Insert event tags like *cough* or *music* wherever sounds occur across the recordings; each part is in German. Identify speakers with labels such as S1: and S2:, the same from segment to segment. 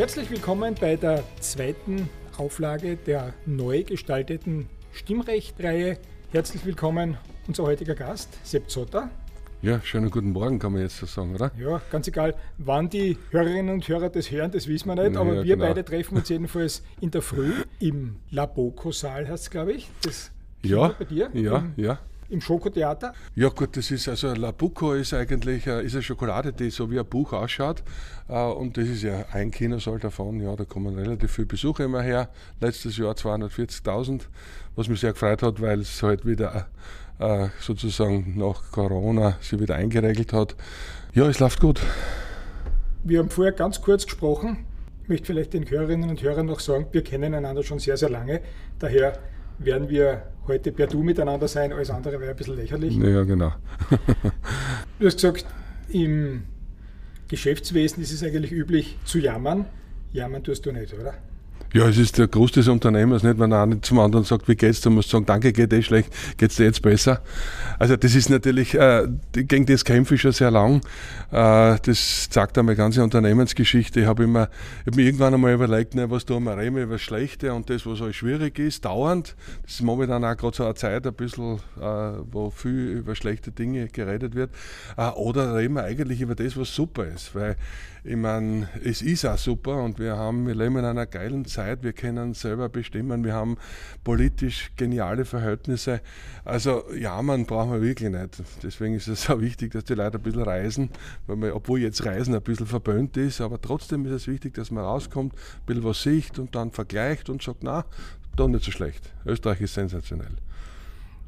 S1: Herzlich willkommen bei der zweiten Auflage der neu gestalteten Stimmrechtreihe. Herzlich willkommen unser heutiger Gast, Sepp Zotter.
S2: Ja, schönen guten Morgen, kann man jetzt so sagen, oder?
S1: Ja, ganz egal, wann die Hörerinnen und Hörer das hören, das wissen wir nicht, aber ja, wir genau. beide treffen uns jedenfalls in der Früh im Laboko-Saal, heißt es, glaube ich. Das
S2: ja, bei dir? Ja, ja
S1: im Schokotheater?
S2: Ja gut, das ist also Labuco ist eigentlich äh, ist eine Schokolade, die so wie ein Buch ausschaut äh, und das ist ja ein Kinosaal davon. Ja, da kommen relativ viele Besucher immer her. Letztes Jahr 240.000, was mich sehr gefreut hat, weil es halt wieder äh, sozusagen nach Corona sich wieder eingeregelt hat. Ja, es läuft gut.
S1: Wir haben vorher ganz kurz gesprochen. Ich möchte vielleicht den Hörerinnen und Hörern noch sagen, wir kennen einander schon sehr, sehr lange. Daher werden wir heute per Du miteinander sein, alles andere wäre ein bisschen lächerlich.
S2: Ja, genau. *laughs*
S1: du hast gesagt, im Geschäftswesen ist es eigentlich üblich zu jammern. Jammern tust du nicht, oder?
S2: Ja, es ist der Groß des Unternehmers, nicht? Wenn er nicht zum anderen sagt, wie geht's, dann muss sagen, danke, geht eh schlecht, geht's dir jetzt besser. Also das ist natürlich, äh, gegen das kämpfe ich schon sehr lang. Äh, das zeigt auch meine ganze Unternehmensgeschichte. Ich habe immer, ich hab mir irgendwann einmal überlegt, ne, was tun wir reden über das Schlechte und das, was halt schwierig ist, dauernd. Das ist momentan auch gerade so eine Zeit, ein bisschen, äh, wo viel über schlechte Dinge geredet wird. Äh, oder reden wir eigentlich über das, was super ist, weil ich meine, es ist auch super und wir haben, wir leben in einer geilen Zeit, wir können selber bestimmen, wir haben politisch geniale Verhältnisse. Also ja, man braucht man wirklich nicht. Deswegen ist es *laughs* auch wichtig, dass die Leute ein bisschen reisen, weil man, obwohl jetzt Reisen ein bisschen verböhnt ist, aber trotzdem ist es wichtig, dass man rauskommt, ein bisschen was sieht und dann vergleicht und sagt, na, doch nicht so schlecht. Österreich ist sensationell.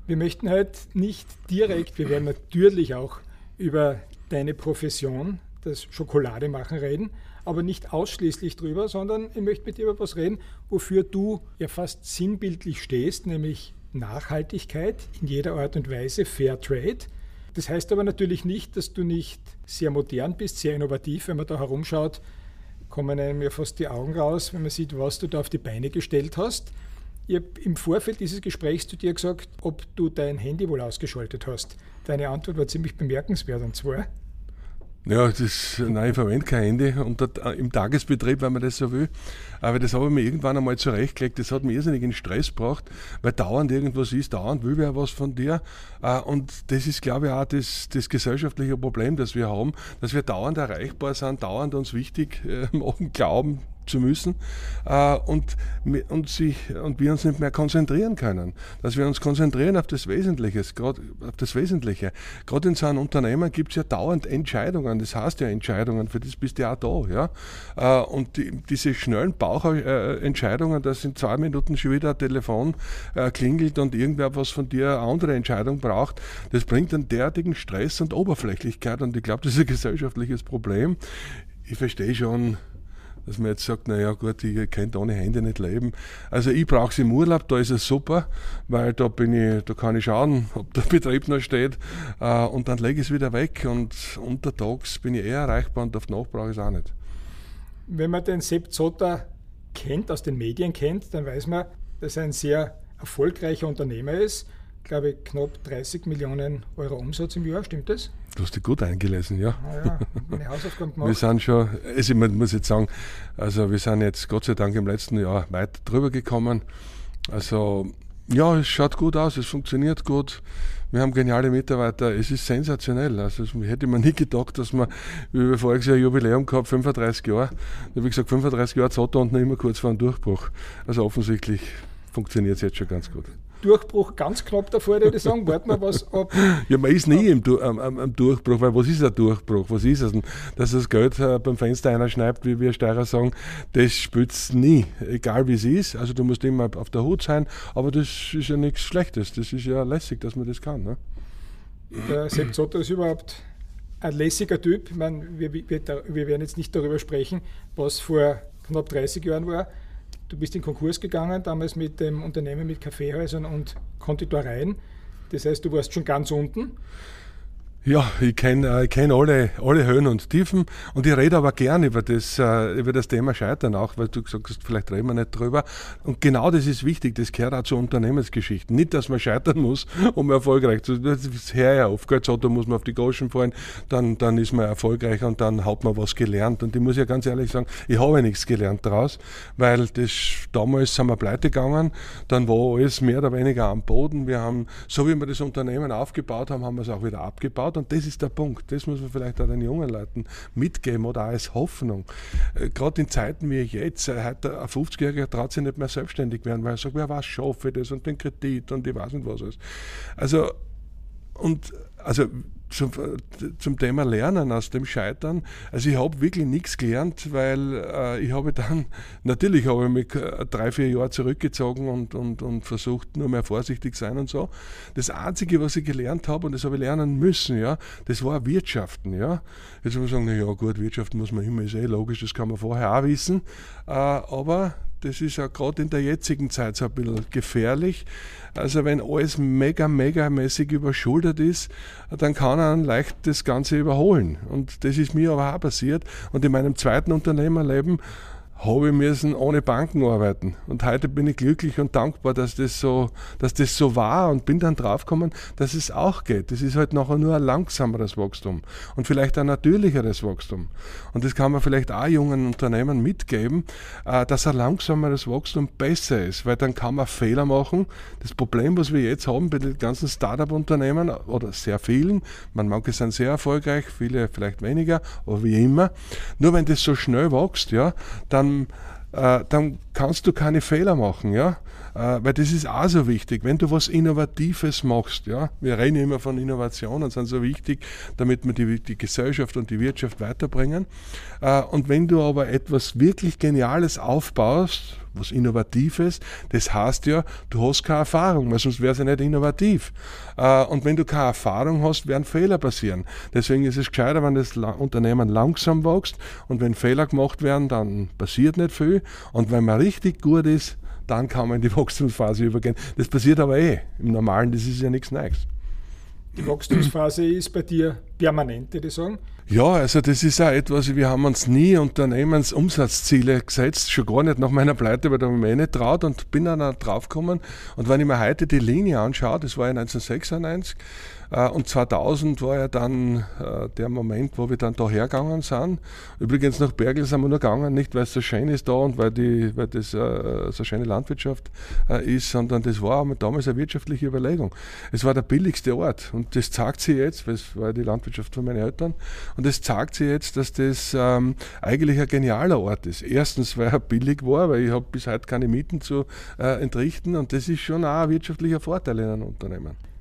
S1: Wir möchten heute nicht direkt, wir werden natürlich auch über deine Profession das Schokolademachen reden, aber nicht ausschließlich drüber, sondern ich möchte mit dir über was reden, wofür du ja fast sinnbildlich stehst, nämlich Nachhaltigkeit in jeder Art und Weise, Fair Trade. Das heißt aber natürlich nicht, dass du nicht sehr modern bist, sehr innovativ. Wenn man da herumschaut, kommen einem ja fast die Augen raus, wenn man sieht, was du da auf die Beine gestellt hast. Ich habe im Vorfeld dieses Gesprächs zu dir gesagt, ob du dein Handy wohl ausgeschaltet hast. Deine Antwort war ziemlich bemerkenswert und zwar,
S2: ja, das, nein, ich verwende kein Handy und im Tagesbetrieb, wenn man das so will. Aber das habe ich mir irgendwann einmal zurechtgelegt. Das hat mir irrsinnig in Stress gebracht, weil dauernd irgendwas ist, dauernd will wer was von dir. Äh, und das ist, glaube ich, auch das, das gesellschaftliche Problem, das wir haben, dass wir dauernd erreichbar sind, dauernd uns wichtig äh, *laughs* machen, glauben, zu müssen äh, und, und, sich, und wir uns nicht mehr konzentrieren können. Dass wir uns konzentrieren auf das Wesentliche. Auf das Wesentliche. Gerade in so einem Unternehmen gibt es ja dauernd Entscheidungen. Das heißt ja Entscheidungen, für das bist du ja auch da. Ja? Äh, und die, diese schnellen Bauchentscheidungen, dass in zwei Minuten schon wieder ein Telefon äh, klingelt und irgendwer was von dir eine andere Entscheidung braucht, das bringt einen derartigen Stress und Oberflächlichkeit. Und ich glaube, das ist ein gesellschaftliches Problem. Ich verstehe schon, dass man jetzt sagt, naja gut, ich könnte ohne Hände nicht leben. Also ich brauche es im Urlaub, da ist es super, weil da bin ich, da kann ich schauen, *laughs* ob der Betrieb noch steht äh, und dann lege ich es wieder weg und untertags bin ich eher erreichbar und auf Nacht brauche ich es auch nicht.
S1: Wenn man den Sepp Zotter kennt, aus den Medien kennt, dann weiß man, dass er ein sehr erfolgreicher Unternehmer ist glaube ich, knapp 30 Millionen Euro Umsatz im Jahr, stimmt das?
S2: Du hast dich gut eingelesen, ja.
S1: Ja, meine Hausaufgaben gemacht.
S2: Wir sind schon, also ich muss jetzt sagen, also wir sind jetzt Gott sei Dank im letzten Jahr weit drüber gekommen. Also ja, es schaut gut aus, es funktioniert gut. Wir haben geniale Mitarbeiter, es ist sensationell. Also das hätte man nie gedacht, dass man, wie wir voriges Jahr Jubiläum gehabt, 35 Jahre, da habe ich gesagt, 35 Jahre Zotter und noch immer kurz vor einem Durchbruch. Also offensichtlich funktioniert es jetzt schon ganz gut.
S1: Durchbruch ganz knapp davor, würde ich sagen. Warten wir was ab. *laughs*
S2: Ja, man ist nie im, am, am, am, Durchbruch, weil was ist ein Durchbruch? Was ist es? Dass das Geld äh, beim Fenster einer schneidet, wie wir Steirer sagen, das spürt nie, egal wie es ist. Also du musst immer auf der Hut sein, aber das ist ja nichts Schlechtes. Das ist ja lässig, dass man das kann. Ne?
S1: Der Sepp Zotter ist überhaupt ein lässiger Typ. Ich meine, wir, wir, wir werden jetzt nicht darüber sprechen, was vor knapp 30 Jahren war. Du bist in Konkurs gegangen, damals mit dem Unternehmen mit Kaffeehäusern und Konditoreien. Das heißt, du warst schon ganz unten.
S2: Ja, ich kenne äh, kenn alle, alle Höhen und Tiefen und ich rede aber gern über das, äh, über das Thema Scheitern auch, weil du gesagt hast, vielleicht reden wir nicht drüber. Und genau das ist wichtig, das gehört auch zu Unternehmensgeschichten. Nicht, dass man scheitern muss, um erfolgreich zu sein. Das ist her ja oft. So, da muss man auf die Goschen fallen, dann, dann ist man erfolgreich und dann hat man was gelernt. Und ich muss ja ganz ehrlich sagen, ich habe nichts gelernt daraus, weil das, damals sind wir pleite gegangen, dann war alles mehr oder weniger am Boden. Wir haben, so wie wir das Unternehmen aufgebaut haben, haben wir es auch wieder abgebaut schaut, und das ist der Punkt, das muss man vielleicht auch den jungen Leuten mitgeben oder auch als Hoffnung. Äh, Gerade in Zeiten wie jetzt, äh, heute ein 50-Jähriger traut sich nicht mehr selbstständig werden, weil er sagt, wer was schaffe das und den Kredit und ich weiß nicht was alles. Also, und also zum, zum Thema Lernen aus dem Scheitern. Also ich habe wirklich nichts gelernt, weil äh, ich habe dann, *laughs* natürlich habe ich mich äh, drei, vier Jahre zurückgezogen und, und, und versucht, nur mehr vorsichtig sein und so. Das Einzige, was ich gelernt habe, und das habe ich lernen müssen, ja, das war Wirtschaften. Ja. Jetzt muss man sagen, na ja gut, Wirtschaften muss man immer, ist eh logisch, das kann man vorher auch wissen. Äh, aber das ist ja gerade in der jetzigen Zeit so ein bisschen gefährlich. Also wenn alles mega, mega mäßig überschuldet ist, dann kann er leicht das Ganze überholen. Und das ist mir aber auch passiert. Und in meinem zweiten Unternehmerleben habe ich müssen ohne Banken arbeiten. Und heute bin ich glücklich und dankbar, dass das so, dass das so war und bin dann draufgekommen, dass es auch geht. Das ist halt nachher nur ein langsameres Wachstum und vielleicht ein natürlicheres Wachstum. Und das kann man vielleicht auch jungen Unternehmen mitgeben, äh, dass ein langsameres Wachstum besser ist, weil dann kann man Fehler machen. Das Problem, was wir jetzt haben bei den ganzen Startup-Unternehmen oder sehr vielen, man manche sind sehr erfolgreich, viele vielleicht weniger, aber wie immer, nur wenn das so schnell wächst, ja, dann äh, dann kannst du keine Fehler machen, ja. Äh, weil das ist auch so wichtig. Wenn du was Innovatives machst, ja, wir reden immer von Innovationen, sind so wichtig, damit wir die, die Gesellschaft und die Wirtschaft weiterbringen. Äh, und wenn du aber etwas wirklich Geniales aufbaust, was Innovatives, das heißt ja, du hast keine Erfahrung, weil sonst wäre es ja nicht innovativ. Äh, und wenn du keine Erfahrung hast, werden Fehler passieren. Deswegen ist es gescheiter, wenn das Unternehmen langsam wächst und wenn Fehler gemacht werden, dann passiert nicht viel. Und wenn man richtig gut ist, dann kann man in die *laughs* Wachstumsphase übergehen. Das passiert aber eh. Im Normalen, das ist ja nichts Neues.
S1: Die Wachstumsphase ist bei dir permanent, würde ich sagen.
S2: Ja, also das ist auch etwas, wir haben uns nie Unternehmensumsatzziele gesetzt, schon gar nicht nach meiner Pleite, weil da habe ich mir eh nicht traut und bin dann auch draufgekommen. Und wenn ich mir heute die Linie anschaue, das war ja 1996, äh, und 2000 war ja dann äh, der Moment, wo wir dann da hergegangen sind. Übrigens nach Bergl sind wir nur gegangen, nicht weil es so schön ist da und weil, die, weil das äh, so schöne Landwirtschaft ist, sondern das war damals eine wirtschaftliche Überlegung. Es war der billigste Ort und das zeigt sich jetzt, weil es war die Landwirtschaft von meinen Eltern, und das zeigt sich jetzt, dass das ähm, eigentlich ein genialer Ort ist. Erstens, weil er billig war, weil ich habe bis heute keine Mieten zu äh, entrichten und das ist schon auch ein wirtschaftlicher Vorteil in einem Unternehmen.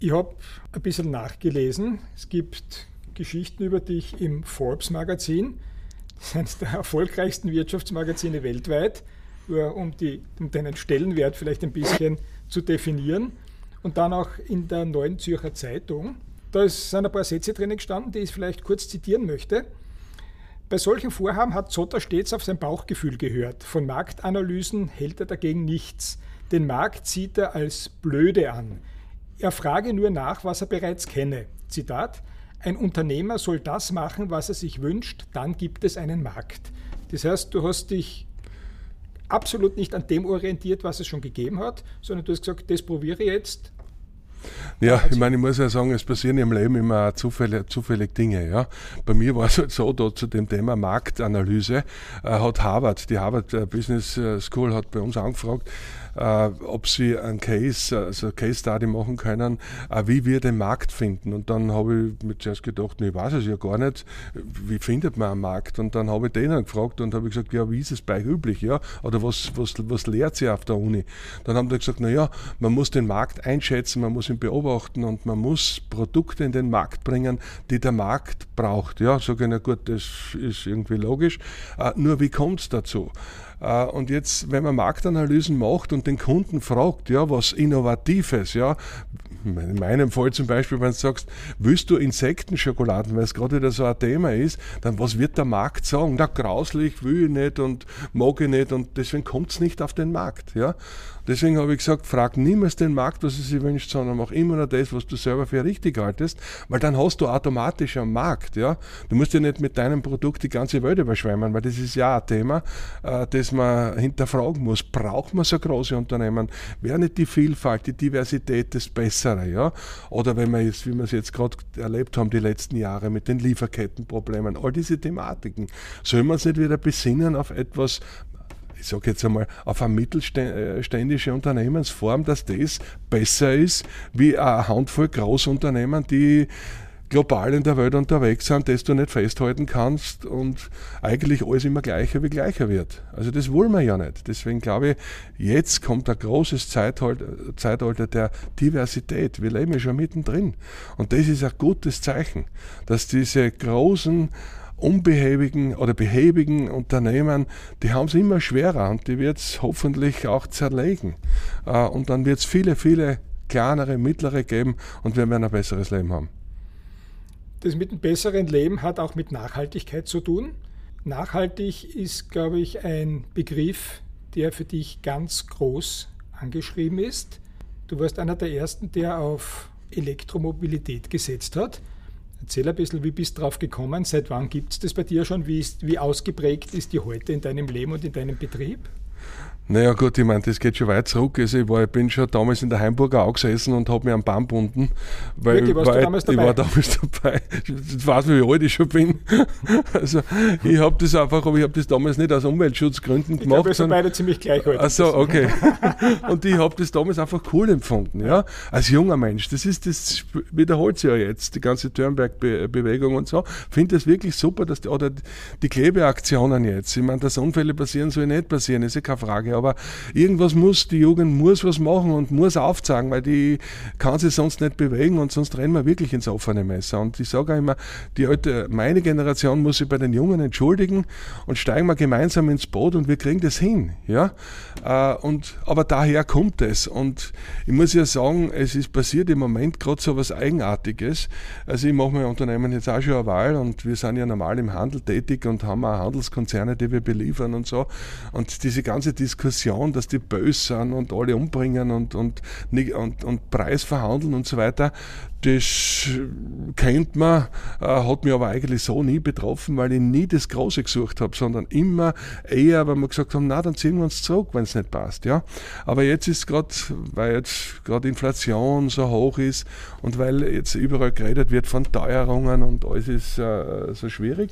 S1: Ich habe ein bisschen nachgelesen. Es gibt Geschichten über dich im Forbes-Magazin. Das ist eines der erfolgreichsten Wirtschaftsmagazine weltweit, um, die, um deinen Stellenwert vielleicht ein bisschen zu definieren. Und dann auch in der Neuen Zürcher Zeitung. Da sind ein paar Sätze drin gestanden, die ich vielleicht kurz zitieren möchte. Bei solchen Vorhaben hat Zotter stets auf sein Bauchgefühl gehört. Von Marktanalysen hält er dagegen nichts. Den Markt sieht er als blöde an. Er frage nur nach, was er bereits kenne. Zitat, ein Unternehmer soll das machen, was er sich wünscht, dann gibt es einen Markt. Das heißt, du hast dich absolut nicht an dem orientiert, was es schon gegeben hat, sondern du hast gesagt, das probiere ich jetzt,
S2: ja, ich meine, ich muss ja sagen, es passieren im Leben immer zufällig, zufällig Dinge. Ja. Bei mir war es halt so, da zu dem Thema Marktanalyse äh, hat Harvard, die Harvard äh, Business äh, School hat bei uns angefragt, ob sie ein Case, also Case Study machen können, äh, wie wir den Markt finden. Und dann habe ich mir zuerst gedacht, nee, ich weiß es ja gar nicht, wie findet man einen Markt? Und dann habe ich denen gefragt und habe gesagt, ja, wie ist es bei üblich? Ja? Oder was, was, was lehrt sie auf der Uni? Dann haben die gesagt, naja, man muss den Markt einschätzen, man muss ihn beobachten und man muss Produkte in den Markt bringen, die der Markt braucht. Ja, sage ich, na gut, das ist irgendwie logisch. Äh, nur wie kommt es dazu? Äh, und jetzt, wenn man Marktanalysen macht und den Kunden fragt, ja, was Innovatives, ja, in meinem Fall zum Beispiel, wenn du sagst, willst du Insektenschokoladen, weil es gerade wieder so ein Thema ist, dann was wird der Markt sagen? Na, grauslich, will ich nicht und mag ich nicht und deswegen kommt es nicht auf den Markt. Ja? Deswegen habe ich gesagt, frag niemals den Markt, was er sich wünscht, sondern mach immer nur das, was du selber für richtig haltest, weil dann hast du automatisch am Markt. Ja? Du musst ja nicht mit deinem Produkt die ganze Welt überschwemmen, weil das ist ja ein Thema, äh, das man hinterfragen muss. Braucht man so große Unternehmen? Wäre nicht die Vielfalt, die Diversität das Bessere? Ja? Oder wenn wir jetzt, wie wir es jetzt gerade erlebt haben, die letzten Jahre mit den Lieferkettenproblemen, all diese Thematiken, sollen wir uns nicht wieder besinnen auf etwas, ich sage jetzt einmal, auf eine mittelständische Unternehmensform, dass das besser ist wie eine Handvoll Großunternehmen, die global in der Welt unterwegs sind, das du nicht festhalten kannst und eigentlich alles immer gleicher wie gleicher wird. Also das wollen wir ja nicht. Deswegen glaube ich, jetzt kommt ein großes Zeitalter der Diversität. Wir leben ja schon mittendrin. Und das ist ein gutes Zeichen, dass diese großen unbehäbigen oder behäbigen Unternehmen, die haben es immer schwerer und die wird es hoffentlich auch zerlegen. Äh, und dann wird es viele, viele kleinere, mittlere geben und wir werden ein besseres Leben haben.
S1: Das mit einem besseren Leben hat auch mit Nachhaltigkeit zu tun. Nachhaltig ist, glaube ich, ein Begriff, der für dich ganz groß angeschrieben ist. Du warst einer der Ersten, der auf Elektromobilität gesetzt hat. Erzähl ein bisschen, wie bist du drauf gekommen? Seit wann gibt es das bei dir schon? Wie, ist, wie ausgeprägt ist die heute in deinem Leben und in deinem Betrieb?
S2: Naja gut, ich meine, das geht schon weit zurück. Also ich, war, ich bin schon damals in der Heimburger auch gesessen und habe mir am Baum gebunden.
S1: Weil, Wirklich, warst weil, damals dabei?
S2: Ich war damals *laughs* dabei. Ich weiß, wie alt ich schon bin. *laughs* Also ich habe das einfach, aber ich habe das damals nicht aus Umweltschutzgründen gemacht. Ich glaube,
S1: wir sind beide ziemlich gleich alt.
S2: Achso, okay. *laughs* und ich habe das damals einfach cool empfunden, ja. Als junger Mensch. Das ist, das wiederholt sich ja jetzt, die ganze Turnberg-Bewegung und so. Finde das wirklich super, dass die, oder die Klebeaktionen jetzt. Ich meine, dass Unfälle passieren, soll nicht passieren, ist ja keine Frage aber irgendwas muss, die Jugend muss was machen und muss aufzeigen, weil die kann sich sonst nicht bewegen und sonst rennen wir wirklich ins offene Messer. Und ich sage auch immer, die alte, meine Generation muss sich bei den Jungen entschuldigen und steigen wir gemeinsam ins Boot und wir kriegen das hin. Ja? Äh, und, aber daher kommt es. Und ich muss ja sagen, es ist passiert im Moment gerade so was Eigenartiges. Also ich mache mein Unternehmen jetzt auch schon eine Wahl und wir sind ja normal im Handel tätig und haben auch Handelskonzerne, die wir beliefern und so. Und diese ganze Diskussion Diskussion, dass die böse sind und alle umbringen und, und, und, und Preis verhandeln und so weiter, das kennt man, äh, hat mich aber eigentlich so nie betroffen, weil ich nie das Große gesucht habe, sondern immer eher, weil wir gesagt haben, na, dann ziehen wir uns zurück, wenn es nicht passt. Ja? Aber jetzt ist gerade, weil jetzt gerade Inflation so hoch ist und weil jetzt überall geredet wird von Teuerungen und alles ist äh, so schwierig,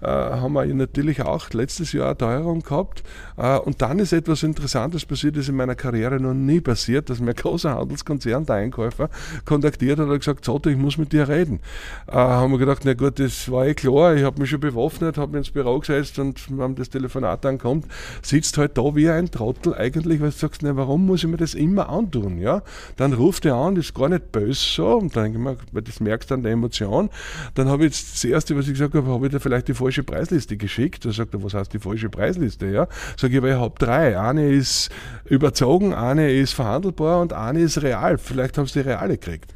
S2: äh, haben wir natürlich auch letztes Jahr eine Teuerung gehabt. Äh, und dann ist etwas Interessantes passiert, das in meiner Karriere noch nie passiert, dass mir ein großer Handelskonzern, der Einkäufer, kontaktiert hat und gesagt, gesagt, Zotter, ich muss mit dir reden. Äh, haben wir gedacht, na gut, das war eh klar, ich habe mich schon bewaffnet, habe mich ins Büro gesetzt und wenn das Telefonat dann kommt, sitzt halt da wie ein Trottel eigentlich, weil du sagst, na, warum muss ich mir das immer antun? Ja? Dann ruft er an, ist gar nicht böse so, und dann denke ich mir, das merkst du an der Emotion. Dann habe ich jetzt das Erste, was ich gesagt habe, habe ich dir vielleicht die falsche Preisliste geschickt. Da sagt er, was heißt die falsche Preisliste? Ja? Sag ich, aber ich habe drei. Eine ist überzogen, eine ist verhandelbar und eine ist real. Vielleicht haben sie die reale gekriegt.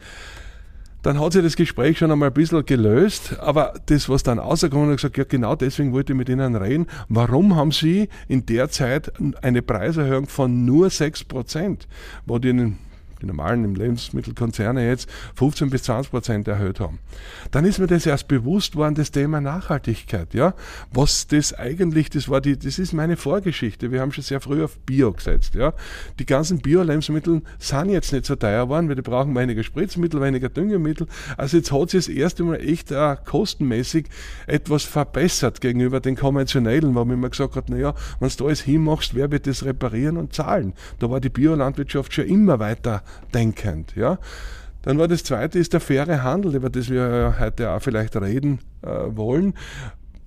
S2: Dann hat sich das Gespräch schon einmal ein bisschen gelöst, aber das, was dann rausgekommen hat, gesagt, ja genau deswegen wollte ich mit Ihnen reden. Warum haben Sie in der Zeit eine Preiserhöhung von nur 6%, wo die die normalen Lebensmittelkonzerne jetzt 15 bis 20 Prozent erhöht haben. Dann ist mir das erst bewusst worden, das Thema Nachhaltigkeit. Ja? Was das eigentlich, das war die, das ist meine Vorgeschichte. Wir haben schon sehr früh auf Bio gesetzt. Ja? Die ganzen Bio-Lebensmittel sind jetzt nicht so teuer geworden, die brauchen weniger Spritzmittel, weniger Düngemittel. Also jetzt hat sich das erste Mal echt uh, kostenmäßig etwas verbessert gegenüber den konventionellen, wo man immer gesagt hat, naja, wenn du da alles hinmachst, wer wird das reparieren und zahlen? Da war die Biolandwirtschaft schon immer weiter denkend. Ja? Dann war das zweite, ist der faire Handel, über das wir heute auch vielleicht reden äh, wollen.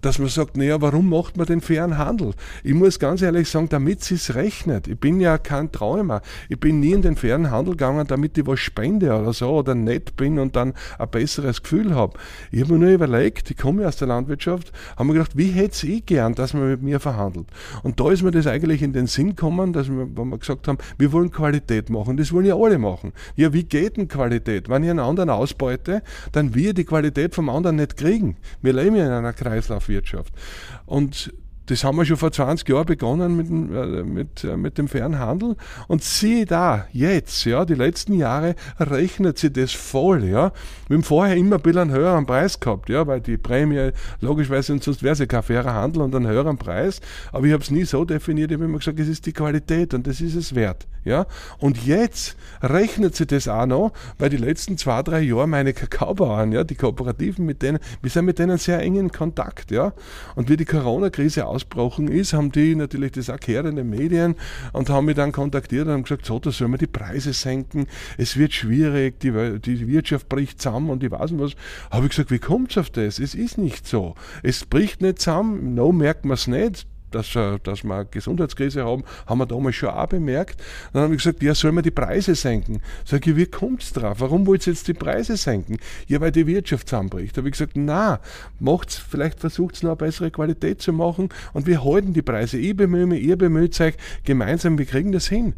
S2: Dass man sagt, naja, warum macht man den fairen Handel? Ich muss ganz ehrlich sagen, damit es rechnet. Ich bin ja kein Träumer. Ich bin nie in den fairen Handel gegangen, damit ich was spende oder so oder nett bin und dann ein besseres Gefühl habe. Ich habe mir nur überlegt, ich komme aus der Landwirtschaft, habe mir gedacht, wie hätte ich gern, dass man mit mir verhandelt? Und da ist mir das eigentlich in den Sinn gekommen, dass wir, wenn wir gesagt haben, wir wollen Qualität machen. Das wollen ja alle machen. Ja, wie geht denn Qualität? Wenn ich einen anderen ausbeute, dann wird die Qualität vom anderen nicht kriegen. Wir leben ja in einer Kreislauf Wirtschaft. Und das haben wir schon vor 20 Jahren begonnen mit, äh, mit, äh, mit dem Fernhandel. Und siehe da, jetzt, ja, die letzten Jahre rechnet sich das voll, ja. Wir haben vorher immer ein bisschen einen höheren Preis gehabt, ja, weil die Prämie, logischerweise, sonst wäre ja kein fairer Handel und einen höheren Preis. Aber ich habe es nie so definiert, ich habe immer gesagt, es ist die Qualität und das ist es wert, ja. Und jetzt rechnet sich das auch noch, weil die letzten zwei, drei Jahre meine Kakaobauern, ja, die Kooperativen, mit denen, wir sind mit denen sehr eng in Kontakt, ja. Und wie die Corona-Krise ausgebrochen ist, haben die natürlich das auch gehört in den Medien und haben mich dann kontaktiert und haben gesagt, so, da sollen wir die Preise senken, es wird schwierig, die, die Wirtschaft bricht zusammen und ich weiß nicht was. Habe ich gesagt, wie kommt es auf das? Es ist nicht so. Es bricht nicht zusammen, no merkt man es nicht dass, dass wir eine Gesundheitskrise haben, haben wir damals schon auch bemerkt. Dann haben wir gesagt, ja, sollen wir die Preise senken? Sag ich, wie kommt es drauf? Warum wollt ihr jetzt die Preise senken? Ja, weil die Wirtschaft zusammenbricht. Da habe ich gesagt, na, macht's, vielleicht versucht es noch eine bessere Qualität zu machen und wir halten die Preise. Ich bemühe mich, ihr bemüht euch gemeinsam, wir kriegen das hin.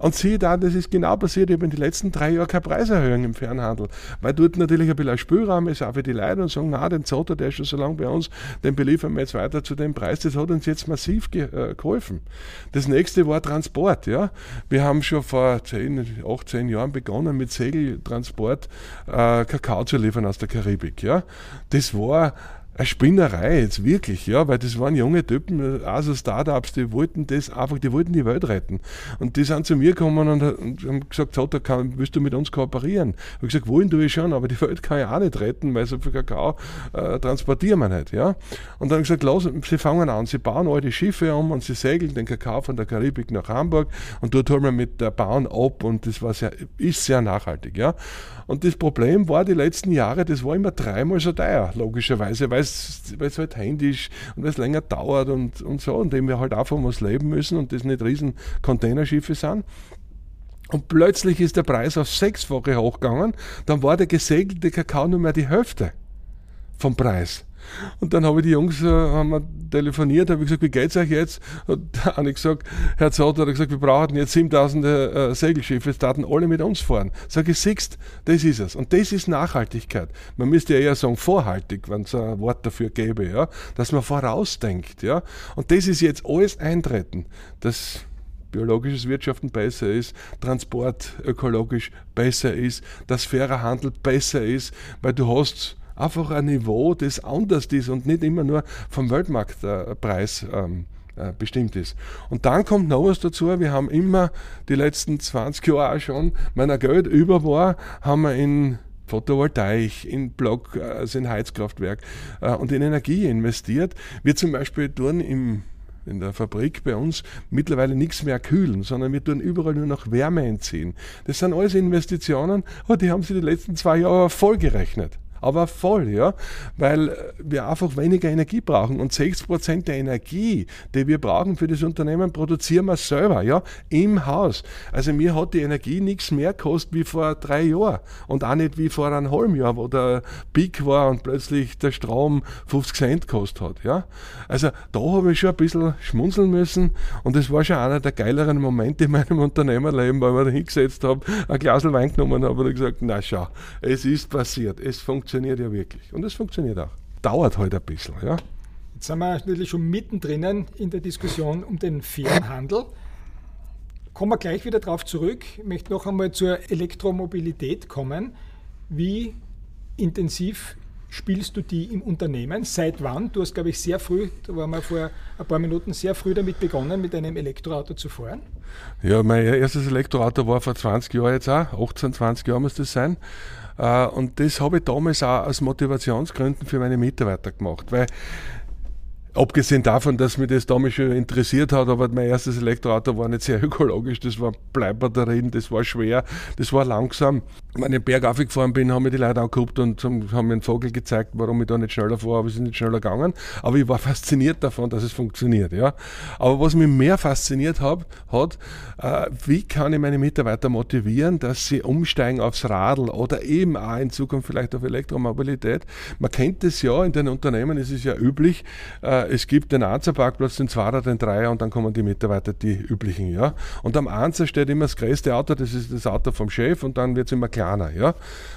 S2: Und siehe da, das ist genau passiert. Ich habe in den letzten drei Jahren keine Preiserhöhung im Fernhandel. Weil dort natürlich ein bisschen ein Spielraum ist, auch für die Leute und sagen, na, den Zotter, der ist schon so lange bei uns, den beliefern wir jetzt weiter zu dem Preis. Das hat uns jetzt massiv ge äh, geholfen. Das nächste war Transport. Ja. Wir haben schon vor 10, 18 Jahren begonnen, mit Segeltransport äh, Kakao zu liefern aus der Karibik. Ja. Das war eine Spinnerei jetzt wirklich, ja, weil das waren junge Typen, also Startups, die wollten das einfach, die wollten die Welt retten. Und die sind zu mir gekommen und, und haben gesagt, so, da kann, willst du mit uns kooperieren? Ich habe gesagt, wollen tue ich schon, aber die Welt kann ich auch nicht retten, weil so viel Kakao äh, transportieren wir nicht, ja. Und dann habe ich gesagt, los, sie fangen an, sie bauen alte Schiffe um und sie segeln den Kakao von der Karibik nach Hamburg und dort holen wir mit der Bahn ab und das war sehr, ist sehr nachhaltig, ja. Und das Problem war die letzten Jahre, das war immer dreimal so teuer, logischerweise, weil es halt händisch und weil es länger dauert und, und so, und dem wir halt auch von was leben müssen und das nicht riesen Containerschiffe sind. Und plötzlich ist der Preis auf sechsfache hochgegangen, dann war der gesegelte Kakao nur mehr die Hälfte vom Preis. Und dann habe ich die Jungs äh, haben wir telefoniert, habe ich gesagt, wie geht's euch jetzt? Und der eine gesagt, Herr Zott hat gesagt, wir brauchen jetzt 7000 äh, Segelschiffe, jetzt daten alle mit uns fahren. Sag ich, siehst, das ist es. Und das ist Nachhaltigkeit. Man müsste ja eher sagen vorhaltig, wenn es ein Wort dafür gäbe, ja, dass man vorausdenkt, ja. Und das ist jetzt alles eintreten, dass biologisches Wirtschaften besser ist, Transport ökologisch besser ist, dass fairer Handel besser ist, weil du hast einfach ein Niveau, das anders ist und nicht immer nur vom Weltmarktpreis ähm, äh, bestimmt ist. Und dann kommt noch was dazu, wir haben immer die letzten 20 Jahre auch schon, wenn ein Geld über war, haben wir in Photovoltaik, in Block, also in Heizkraftwerk äh, und in Energie investiert. Wir zum Beispiel tun im in der Fabrik bei uns mittlerweile nichts mehr kühlen, sondern wir tun überall nur noch Wärme entziehen. Das sind alles Investitionen, oh, die haben sie die letzten zwei Jahre voll gerechnet aber voll, ja, weil wir einfach weniger Energie brauchen. Und 60 Prozent der Energie, die wir brauchen für das Unternehmen, produzieren wir selber, ja, im Haus. Also mir hat die Energie nichts mehr gekostet wie vor drei Jahren. Und auch nicht wie vor einem halben Jahr, wo der Peak war und plötzlich der Strom 50 Cent gekostet hat, ja. Also da habe ich schon ein bisschen schmunzeln müssen. Und das war schon einer der geileren Momente in meinem Unternehmerleben, weil ich mir da hingesetzt habe, ein Glas Wein genommen habe und gesagt, na schau, es ist passiert, es funktioniert funktioniert ja wirklich. Und es funktioniert auch. Dauert halt ein bisschen. Ja.
S1: Jetzt sind wir natürlich schon mittendrin in der Diskussion um den fairen Handel. Kommen wir gleich wieder darauf zurück. Ich möchte noch einmal zur Elektromobilität kommen. Wie intensiv spielst du die im Unternehmen? Seit wann? Du hast, glaube ich, sehr früh, da waren wir vor ein paar Minuten, sehr früh damit begonnen, mit einem Elektroauto zu fahren.
S2: Ja, mein erstes Elektroauto war vor 20 Jahren jetzt auch, 18, 20 Jahre muss das sein. Äh, und das habe ich damals auch aus Motivationsgründen für meine Mitarbeiter gemacht, weil Abgesehen davon, dass mich das damals schon interessiert hat, aber mein erstes Elektroauto war nicht sehr ökologisch, das war Bleibatterien, das war schwer, das war langsam. Wenn ich den Berg aufgefahren bin, haben mir die Leute angeguckt und haben mir einen Vogel gezeigt, warum ich da nicht schneller fahre, aber es ist nicht schneller gegangen. Aber ich war *laughs* fasziniert davon, dass es funktioniert. Ja. Aber was mich mehr fasziniert hat, hat äh, wie kann ich meine Mitarbeiter motivieren, dass sie umsteigen aufs Radl oder eben auch in Zukunft vielleicht auf Elektromobilität. Man kennt das ja, in den Unternehmen ist es ja üblich, äh, es gibt den Einzelparkplatz, den Zweier, den Dreier und dann kommen die Mitarbeiter, die üblichen. Ja. Und am Einzel steht immer das größte Auto, das ist das Auto vom Chef und dann wird es immer kleiner kleiner. Ja?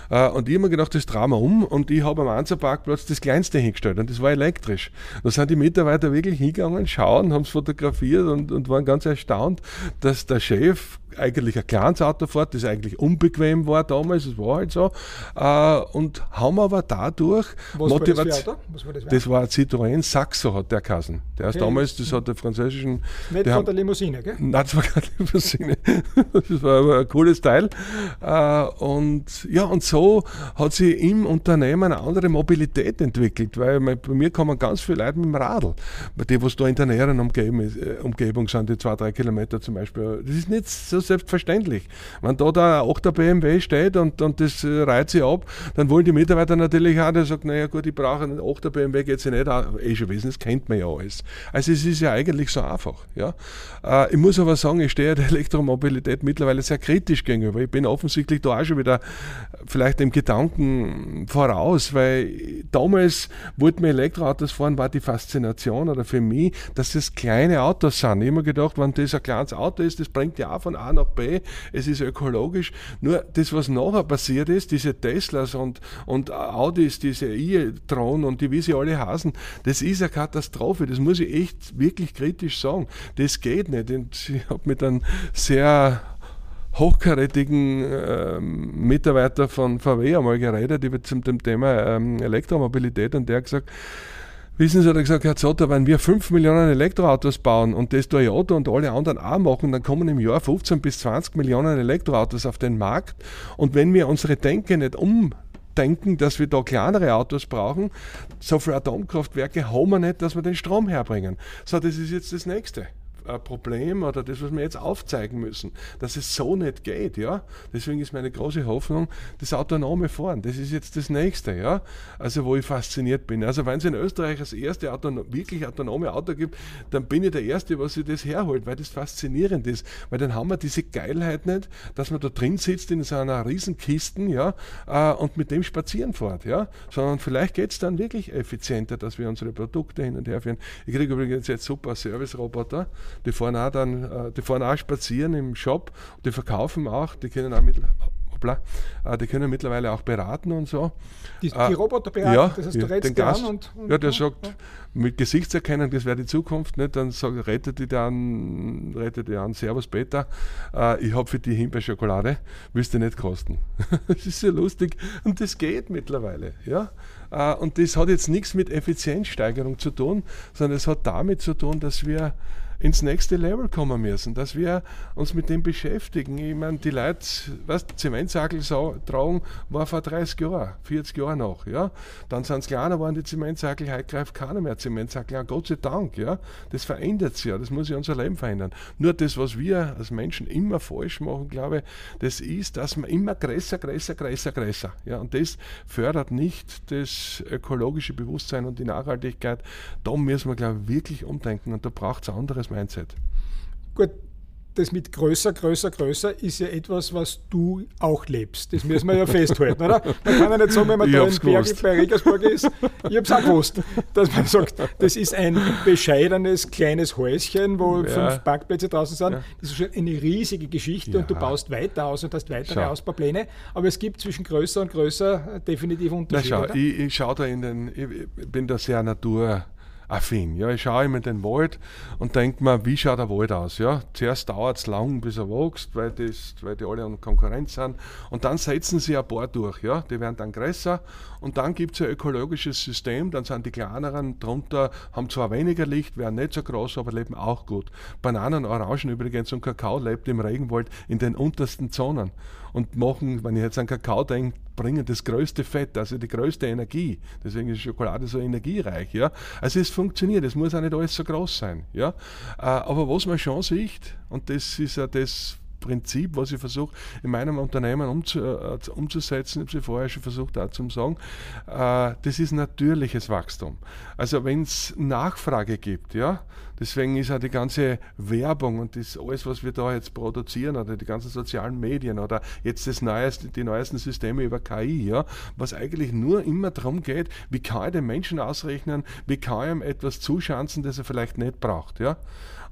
S2: Äh, und ich habe mir gedacht, das drehen wir um und ich habe am Einzelparkplatz das kleinste hingestellt und das war elektrisch. Da sind die Mitarbeiter wirklich hingegangen, schauen, haben es fotografiert und, und waren ganz erstaunt, dass der Chef eigentlich ein kleines Auto fährt, das eigentlich unbequem war damals, das war halt so. Äh, und haben aber dadurch
S1: Was Motivation. War das, war
S2: das, das, war ein Citroën Saxo, hat der Kassen. Der okay. ist damals, das hat der französischen.
S1: Nicht von der Limousine, gell?
S2: Nein, das war keine Limousine. *laughs* das war aber ein cooles Teil. Äh, und ja, und so hat sich im Unternehmen eine andere Mobilität entwickelt, weil bei mir kommen ganz viele Leute mit dem Radl. Bei die, was da in der näheren Umgebung, äh, Umgebung sind, die zwei, drei Kilometer zum Beispiel. Das ist nicht so selbstverständlich. Wenn da der 8er BMW steht und, und das äh, reiht sich ab, dann wollen die Mitarbeiter natürlich auch, der sagt, naja gut, ich brauche einen 8er BMW, geht sich nicht auch, eh schon wissen, das kennt man ja alles. Also es ist ja eigentlich so einfach. Ja. Äh, ich muss aber sagen, ich stehe der Elektromobilität mittlerweile sehr kritisch gegenüber. Ich bin offensichtlich da auch schon wieder vielleicht dem Gedanken voraus, weil damals wollten wir Elektroautos fahren, war die Faszination oder für mich, dass das kleine Autos sind. Ich habe mir gedacht, wenn das ein kleines Auto ist, das bringt ja auch von A nach B, es ist ökologisch. Nur das, was nachher passiert ist, diese Teslas und, und Audis, diese e-tron und die, wie sie alle heißen, das ist eine Katastrophe. Das muss ich echt wirklich kritisch sagen. Das geht nicht. Und ich habe mit einem sehr hochkarätigen äh, Mitarbeiter von VW einmal geredet über zum dem Thema ähm, Elektromobilität und der hat gesagt, Wissen Sie, hat er gesagt, Herr Zotter, wenn wir 5 Millionen Elektroautos bauen und das Toyota und alle anderen auch machen, dann kommen im Jahr 15 bis 20 Millionen Elektroautos auf den Markt. Und wenn wir unsere Denke nicht umdenken, dass wir da kleinere Autos brauchen, so viele Atomkraftwerke haben wir nicht, dass wir den Strom herbringen. So, das ist jetzt das Nächste. Problem oder das, was wir jetzt aufzeigen müssen, dass es so nicht geht. Ja? Deswegen ist meine große Hoffnung, das autonome Fahren, das ist jetzt das Nächste, ja? also wo ich fasziniert bin. Also wenn es in Österreich das erste Auto, wirklich autonome Auto gibt, dann bin ich der Erste, was sich das herholt, weil das faszinierend ist. Weil dann haben wir diese Geilheit nicht, dass man da drin sitzt in so einer Riesenkisten ja, äh, und mit dem spazieren fährt, ja? sondern vielleicht geht es dann wirklich effizienter, dass wir unsere Produkte hin und her führen. Ich kriege übrigens jetzt super Service-Roboter, die fahren auch dann, äh, die fahren auch spazieren im Shop, die verkaufen auch, die können auch mit, äh, die können mittlerweile auch beraten und so.
S1: Die, die äh, Roboter beraten,
S2: ja, das heißt, du rätst den Gast, und, und, Ja, der und, sagt, ja. mit Gesichtserkennung, das wäre die Zukunft, nicht? dann sagt, rettet die dann, rettet die an, Servus Peter, ich habe für die Himbeerschokolade, willst du nicht kosten. *laughs* das ist ja lustig und das geht mittlerweile, ja. Und das hat jetzt nichts mit Effizienzsteigerung zu tun, sondern es hat damit zu tun, dass wir ins nächste Level kommen müssen, dass wir uns mit dem beschäftigen. Ich meine, die Leute, was Zementsackel tragen, war vor 30 Jahren, 40 Jahren noch, ja. Dann sind es kleiner geworden, die Zementsackel, heute greift keiner mehr Zementsackel an, Gott sei Dank, ja. Das verändert sich ja, das muss ja unser Leben verändern. Nur das, was wir als Menschen immer falsch machen, glaube ich, das ist, dass man immer größer, größer, größer, größer, ja. Und das fördert nicht das ökologische Bewusstsein und die Nachhaltigkeit. Da müssen wir, glaube ich, wirklich umdenken und da braucht es anderes Mindset.
S1: Gut, das mit größer, größer, größer ist ja etwas, was du auch lebst. Das müssen wir ja festhalten, oder? Man kann ja nicht sagen, wenn man ich da im Berg bei Regensburg ist, ich habe es auch gewusst, dass man sagt, das ist ein bescheidenes kleines Häuschen, wo ja. fünf Parkplätze draußen sind. Ja. Das ist schon eine riesige Geschichte ja. und du baust weiter aus und hast weitere schau. Ausbaupläne. Aber es gibt zwischen größer und größer definitiv Unterschiede.
S2: Na schau, ich, ich schaue da in den, ich bin da sehr natur affin. Ja, ich schaue immer in den Wald und denke mir, wie schaut der Wald aus? Ja, zuerst dauert es lang, bis er wächst, weil, das, weil die alle in Konkurrenz sind. Und dann setzen sie ein paar durch. Ja, die werden dann größer und dann gibt es ein ökologisches System. Dann sind die kleineren drunter, haben zwar weniger Licht, werden nicht so groß, aber leben auch gut. Bananen, Orangen übrigens und Kakao lebt im Regenwald in den untersten Zonen und machen, wenn ich jetzt an Kakao denke, bringen das größte Fett, also die größte Energie. Deswegen ist Schokolade so energiereich. Ja? Also es funktioniert, es muss auch nicht alles so groß sein. Ja? Äh, aber was man schon sieht, und das ist ja das, Prinzip, was ich versuche in meinem Unternehmen äh, umzusetzen, ich habe es vorher schon versucht auch zu sagen, äh, das ist natürliches Wachstum. Also wenn es Nachfrage gibt, ja, deswegen ist auch die ganze Werbung und das alles, was wir da jetzt produzieren oder die ganzen sozialen Medien oder jetzt das neueste, die neuesten Systeme über KI, ja, was eigentlich nur immer darum geht, wie kann ich den Menschen ausrechnen, wie kann ich ihm etwas zuschanzen, das er vielleicht nicht braucht, ja.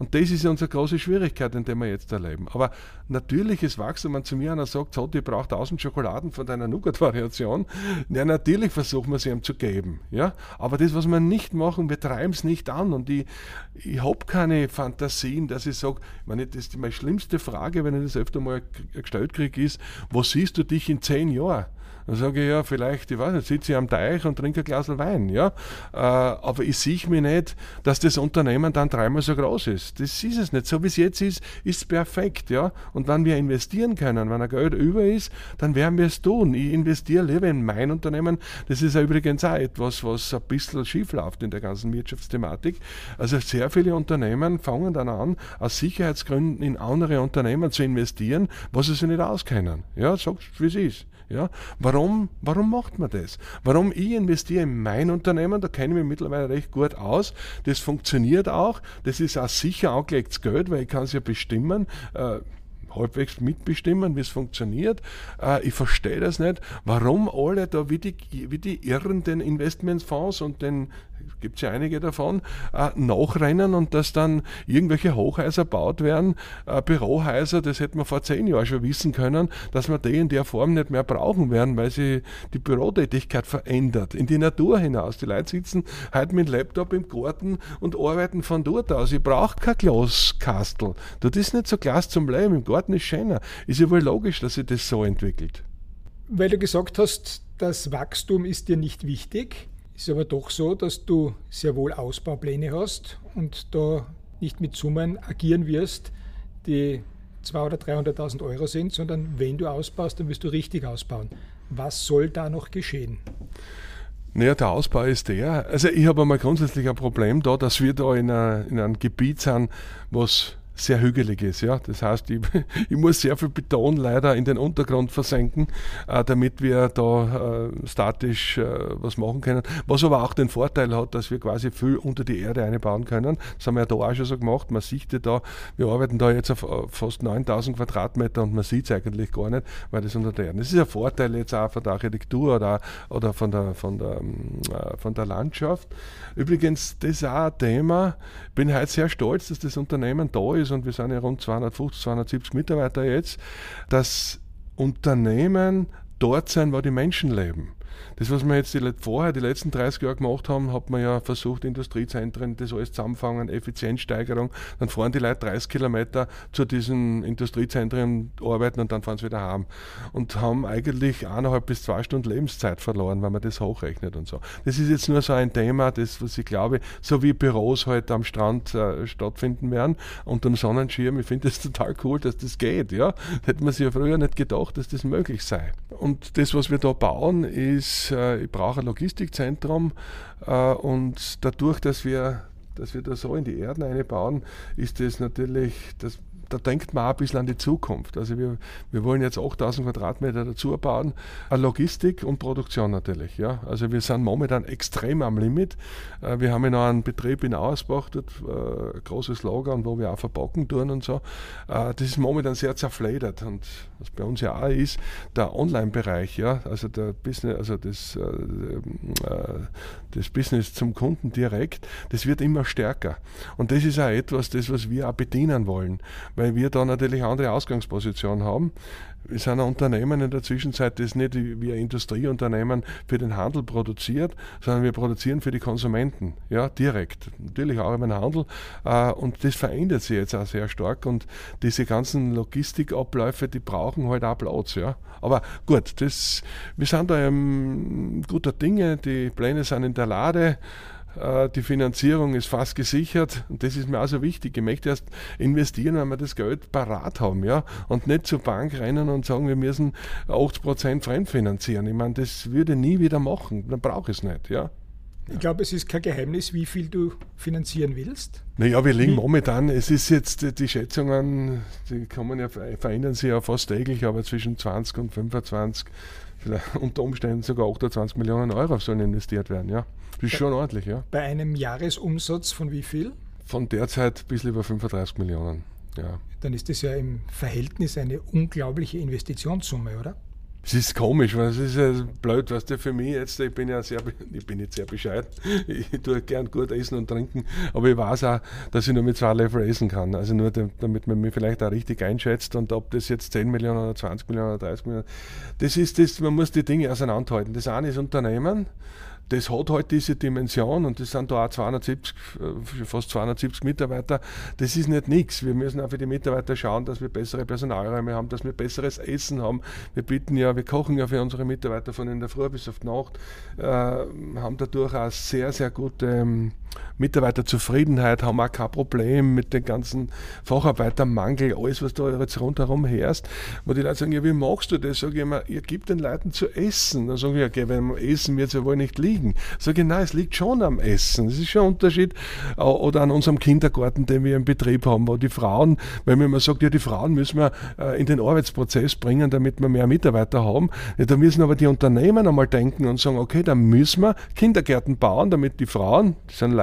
S2: Und das ist unsere große Schwierigkeit, in der wir jetzt erleben. Aber natürliches Wachstum, wenn zu mir einer sagt, so, die braucht 1000 Schokoladen von deiner Nougat-Variation, ja, natürlich versuchen wir sie ihm zu geben. Ja? Aber das, was wir nicht machen, wir treiben es nicht an. Und ich, ich habe keine Fantasien, dass ich sage, ich meine, das ist meine schlimmste Frage, wenn ich das öfter mal gestellt kriege, ist, wo siehst du dich in zehn Jahren? Dann sage ich ja, vielleicht, ich weiß nicht, sitze ich am Teich und trinke ein Glas Wein, ja. Äh, aber ich sehe mir nicht, dass das Unternehmen dann dreimal so groß ist. Das ist es nicht. So wie es jetzt ist, ist es perfekt, ja. Und wenn wir investieren können, wenn ein Geld über ist, dann werden wir es tun. Ich investiere lieber in mein Unternehmen. Das ist ja übrigens auch etwas, was ein bisschen schief läuft in der ganzen Wirtschaftsthematik. Also sehr viele Unternehmen fangen dann an, aus Sicherheitsgründen in andere Unternehmen zu investieren, was sie sich nicht auskennen. Ja, sagst wie es ist. Ja? Warum, warum macht man das? Warum ich investiere in mein Unternehmen, da kenne ich mich mittlerweile recht gut aus, das funktioniert auch, das ist auch sicher angelegtes Geld, weil ich kann es ja bestimmen, äh, halbwegs mitbestimmen, wie es funktioniert. Äh, ich verstehe das nicht, warum alle da wie die, wie die Irren den Investmentfonds und den gibt es ja einige davon, äh, nachrennen und dass dann irgendwelche Hochhäuser baut werden, äh, Bürohäuser, das hätte man vor zehn Jahren schon wissen können, dass wir die in der Form nicht mehr brauchen werden, weil sich die Bürotätigkeit verändert, in die Natur hinaus. Die Leute sitzen heute mit dem Laptop im Garten und arbeiten von dort aus. Ich brauche kein Glaskastel. Das ist nicht so Glas zum Leben, im Garten ist schöner. Ist ja wohl logisch, dass sich das so entwickelt.
S1: Weil du gesagt hast, das Wachstum ist dir nicht wichtig. Ist aber doch so, dass du sehr wohl Ausbaupläne hast und da nicht mit Summen agieren wirst, die 200.000 oder 300.000 Euro sind, sondern wenn du ausbaust, dann wirst du richtig ausbauen. Was soll da noch geschehen?
S2: Naja, der Ausbau ist der. Also ich habe einmal grundsätzlich ein Problem da, dass wir da in, a, in einem Gebiet sind, was sehr hügelig ist. Ja? Das heißt, ich, *laughs* ich, muss sehr viel Beton leider in den Untergrund versenken, äh, damit wir da äh, statisch äh, was machen können. Was aber auch den Vorteil hat, dass wir quasi viel unter die Erde einbauen können. Das haben wir ja da auch schon so gemacht. Man sieht ja da, wir arbeiten da jetzt auf fast 9000 Quadratmeter und man sieht es eigentlich gar nicht, weil das unter der Erde ist. Das ist ein Vorteil jetzt auch von der Architektur oder, oder von, der, von, der, äh, von der Landschaft. Übrigens, das ist auch ein Thema. Ich bin heute sehr stolz, dass das Unternehmen da ist und wir sind ja rund 250, 270 Mitarbeiter jetzt, dass Unternehmen dort sein, wo die Menschen leben. Das, was wir jetzt die, vorher, die letzten 30 Jahre gemacht haben, hat man ja versucht, Industriezentren, das alles zusammenfangen, Effizienzsteigerung. Dann fahren die Leute 30 Kilometer zu diesen Industriezentren arbeiten und dann fahren sie wieder heim. Und haben eigentlich eineinhalb bis zwei Stunden Lebenszeit verloren, wenn man das hochrechnet und so. Das ist jetzt nur so ein Thema, das, was ich glaube, so wie Büros heute halt am Strand äh, stattfinden werden, unter dem Sonnenschirm. Ich finde das total cool, dass das geht. Ja? Hätte man sich ja früher nicht gedacht, dass das möglich sei. Und das, was wir da bauen, ist äh, ich brauche ein Logistikzentrum äh, und dadurch, dass wir, dass wir da so in die Erden einbauen, ist das natürlich, das da denkt man auch ein bisschen an die Zukunft. Also wir, wir wollen jetzt 8000 Quadratmeter dazu bauen, Logistik und Produktion natürlich. Ja. Also wir sind momentan extrem am Limit. Äh, wir haben ja noch einen Betrieb in Ausbach, dort äh, ein großes Lager, und wo wir auch verpacken tun und so. Äh, das ist momentan sehr zerfledert und was bei uns ja auch ist, der Online-Bereich, ja, also der Business, also das, das Business zum Kunden direkt, das wird immer stärker. Und das ist auch etwas, das, was wir auch bedienen wollen weil wir da natürlich andere Ausgangsposition haben. Wir sind ein Unternehmen in der Zwischenzeit, das nicht wie ein Industrieunternehmen für den Handel produziert, sondern wir produzieren für die Konsumenten, ja, direkt. Natürlich auch im Handel. Äh, und das verändert sich jetzt auch sehr stark und diese ganzen Logistikabläufe, die brauchen halt auch Platz, ja. Aber gut, das, wir sind da guter Dinge, die Pläne sind in der Lade. Äh, die Finanzierung ist fast gesichert und das ist mir also wichtig. Ich möchte erst investieren, wenn wir das Geld parat haben, ja, und nicht zur Bank rennen und sagen, wir müssen 80 Prozent fremdfinanzieren. Ich meine, das würde ich nie wieder machen, dann brauche ich es nicht, ja.
S1: Ich glaube, es ist kein Geheimnis, wie viel du finanzieren willst.
S2: Naja, wir liegen momentan, es ist jetzt, die Schätzungen, die kommen ja, verändern sich ja fast täglich, aber zwischen 20 und 25, vielleicht *laughs* unter Umständen sogar 28 Millionen Euro sollen investiert werden, ja. Das ist bei, schon ordentlich, ja.
S1: Bei einem Jahresumsatz von wie viel?
S2: Von derzeit ein bisschen über 35 Millionen, ja.
S1: Dann ist das ja im Verhältnis eine unglaubliche Investitionssumme, oder?
S2: Es ist komisch, weil es ist ja blöd, weißt du, für mich jetzt, ich bin ja sehr, ich bin jetzt sehr bescheiden, ich tue gern gut essen und trinken, aber ich weiß auch, dass ich nur mit zwei Level essen kann, also nur damit man mich vielleicht auch richtig einschätzt und ob das jetzt 10 Millionen oder 20 Millionen oder 30 Millionen, das ist das, man muss die Dinge auseinanderhalten. Das eine ist Unternehmen, das hat halt diese Dimension und das sind da auch 270, äh, fast 270 Mitarbeiter. Das ist nicht nichts. Wir müssen auch für die Mitarbeiter schauen, dass wir bessere Personalräume haben, dass wir besseres Essen haben. Wir bieten ja, wir kochen ja für unsere Mitarbeiter von in der Früh bis auf die Nacht, äh, haben dadurch auch sehr, sehr gute ähm, Mitarbeiterzufriedenheit, haben auch kein Problem mit dem ganzen Facharbeitermangel, alles, was da jetzt rundherum herrscht. Wo die Leute sagen, ja, wie machst du das? Sag ich immer, ihr gebt den Leuten zu essen. Dann sagen wir, okay, wenn Essen wird es ja wohl nicht liegen. Sag ich, nein, es liegt schon am Essen. Das ist schon ein Unterschied. Oder an unserem Kindergarten, den wir im Betrieb haben, wo die Frauen, wenn man immer sagt, ja, die Frauen müssen wir äh, in den Arbeitsprozess bringen, damit wir mehr Mitarbeiter haben. Ja, da müssen aber die Unternehmen einmal denken und sagen, okay, dann müssen wir Kindergärten bauen, damit die Frauen, das sind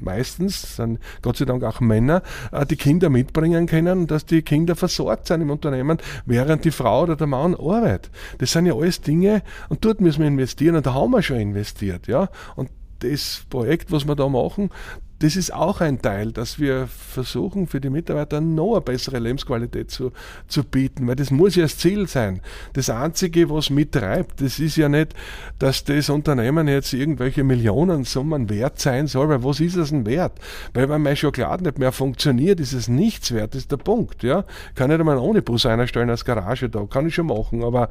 S2: meistens, sind Gott sei Dank auch Männer, äh, die Kinder mitbringen können, dass die Kinder versorgt sind im Unternehmen, während die Frau oder der Mann arbeitet. Das sind ja alles Dinge und dort müssen wir investieren und da haben wir schon investiert. Ja? Und das Projekt, was wir da machen, das ist auch ein Teil, dass wir versuchen, für die Mitarbeiter noch eine bessere Lebensqualität zu, zu bieten, weil das muss ja das Ziel sein. Das Einzige, was mittreibt, das ist ja nicht, dass das Unternehmen jetzt irgendwelche Millionensummen wert sein soll, weil was ist es denn wert? Weil wenn mein Schokolade nicht mehr funktioniert, ist es nichts wert, das ist der Punkt. Ja? Kann nicht einmal ohne Bus einstellen als Garage da, kann ich schon machen, aber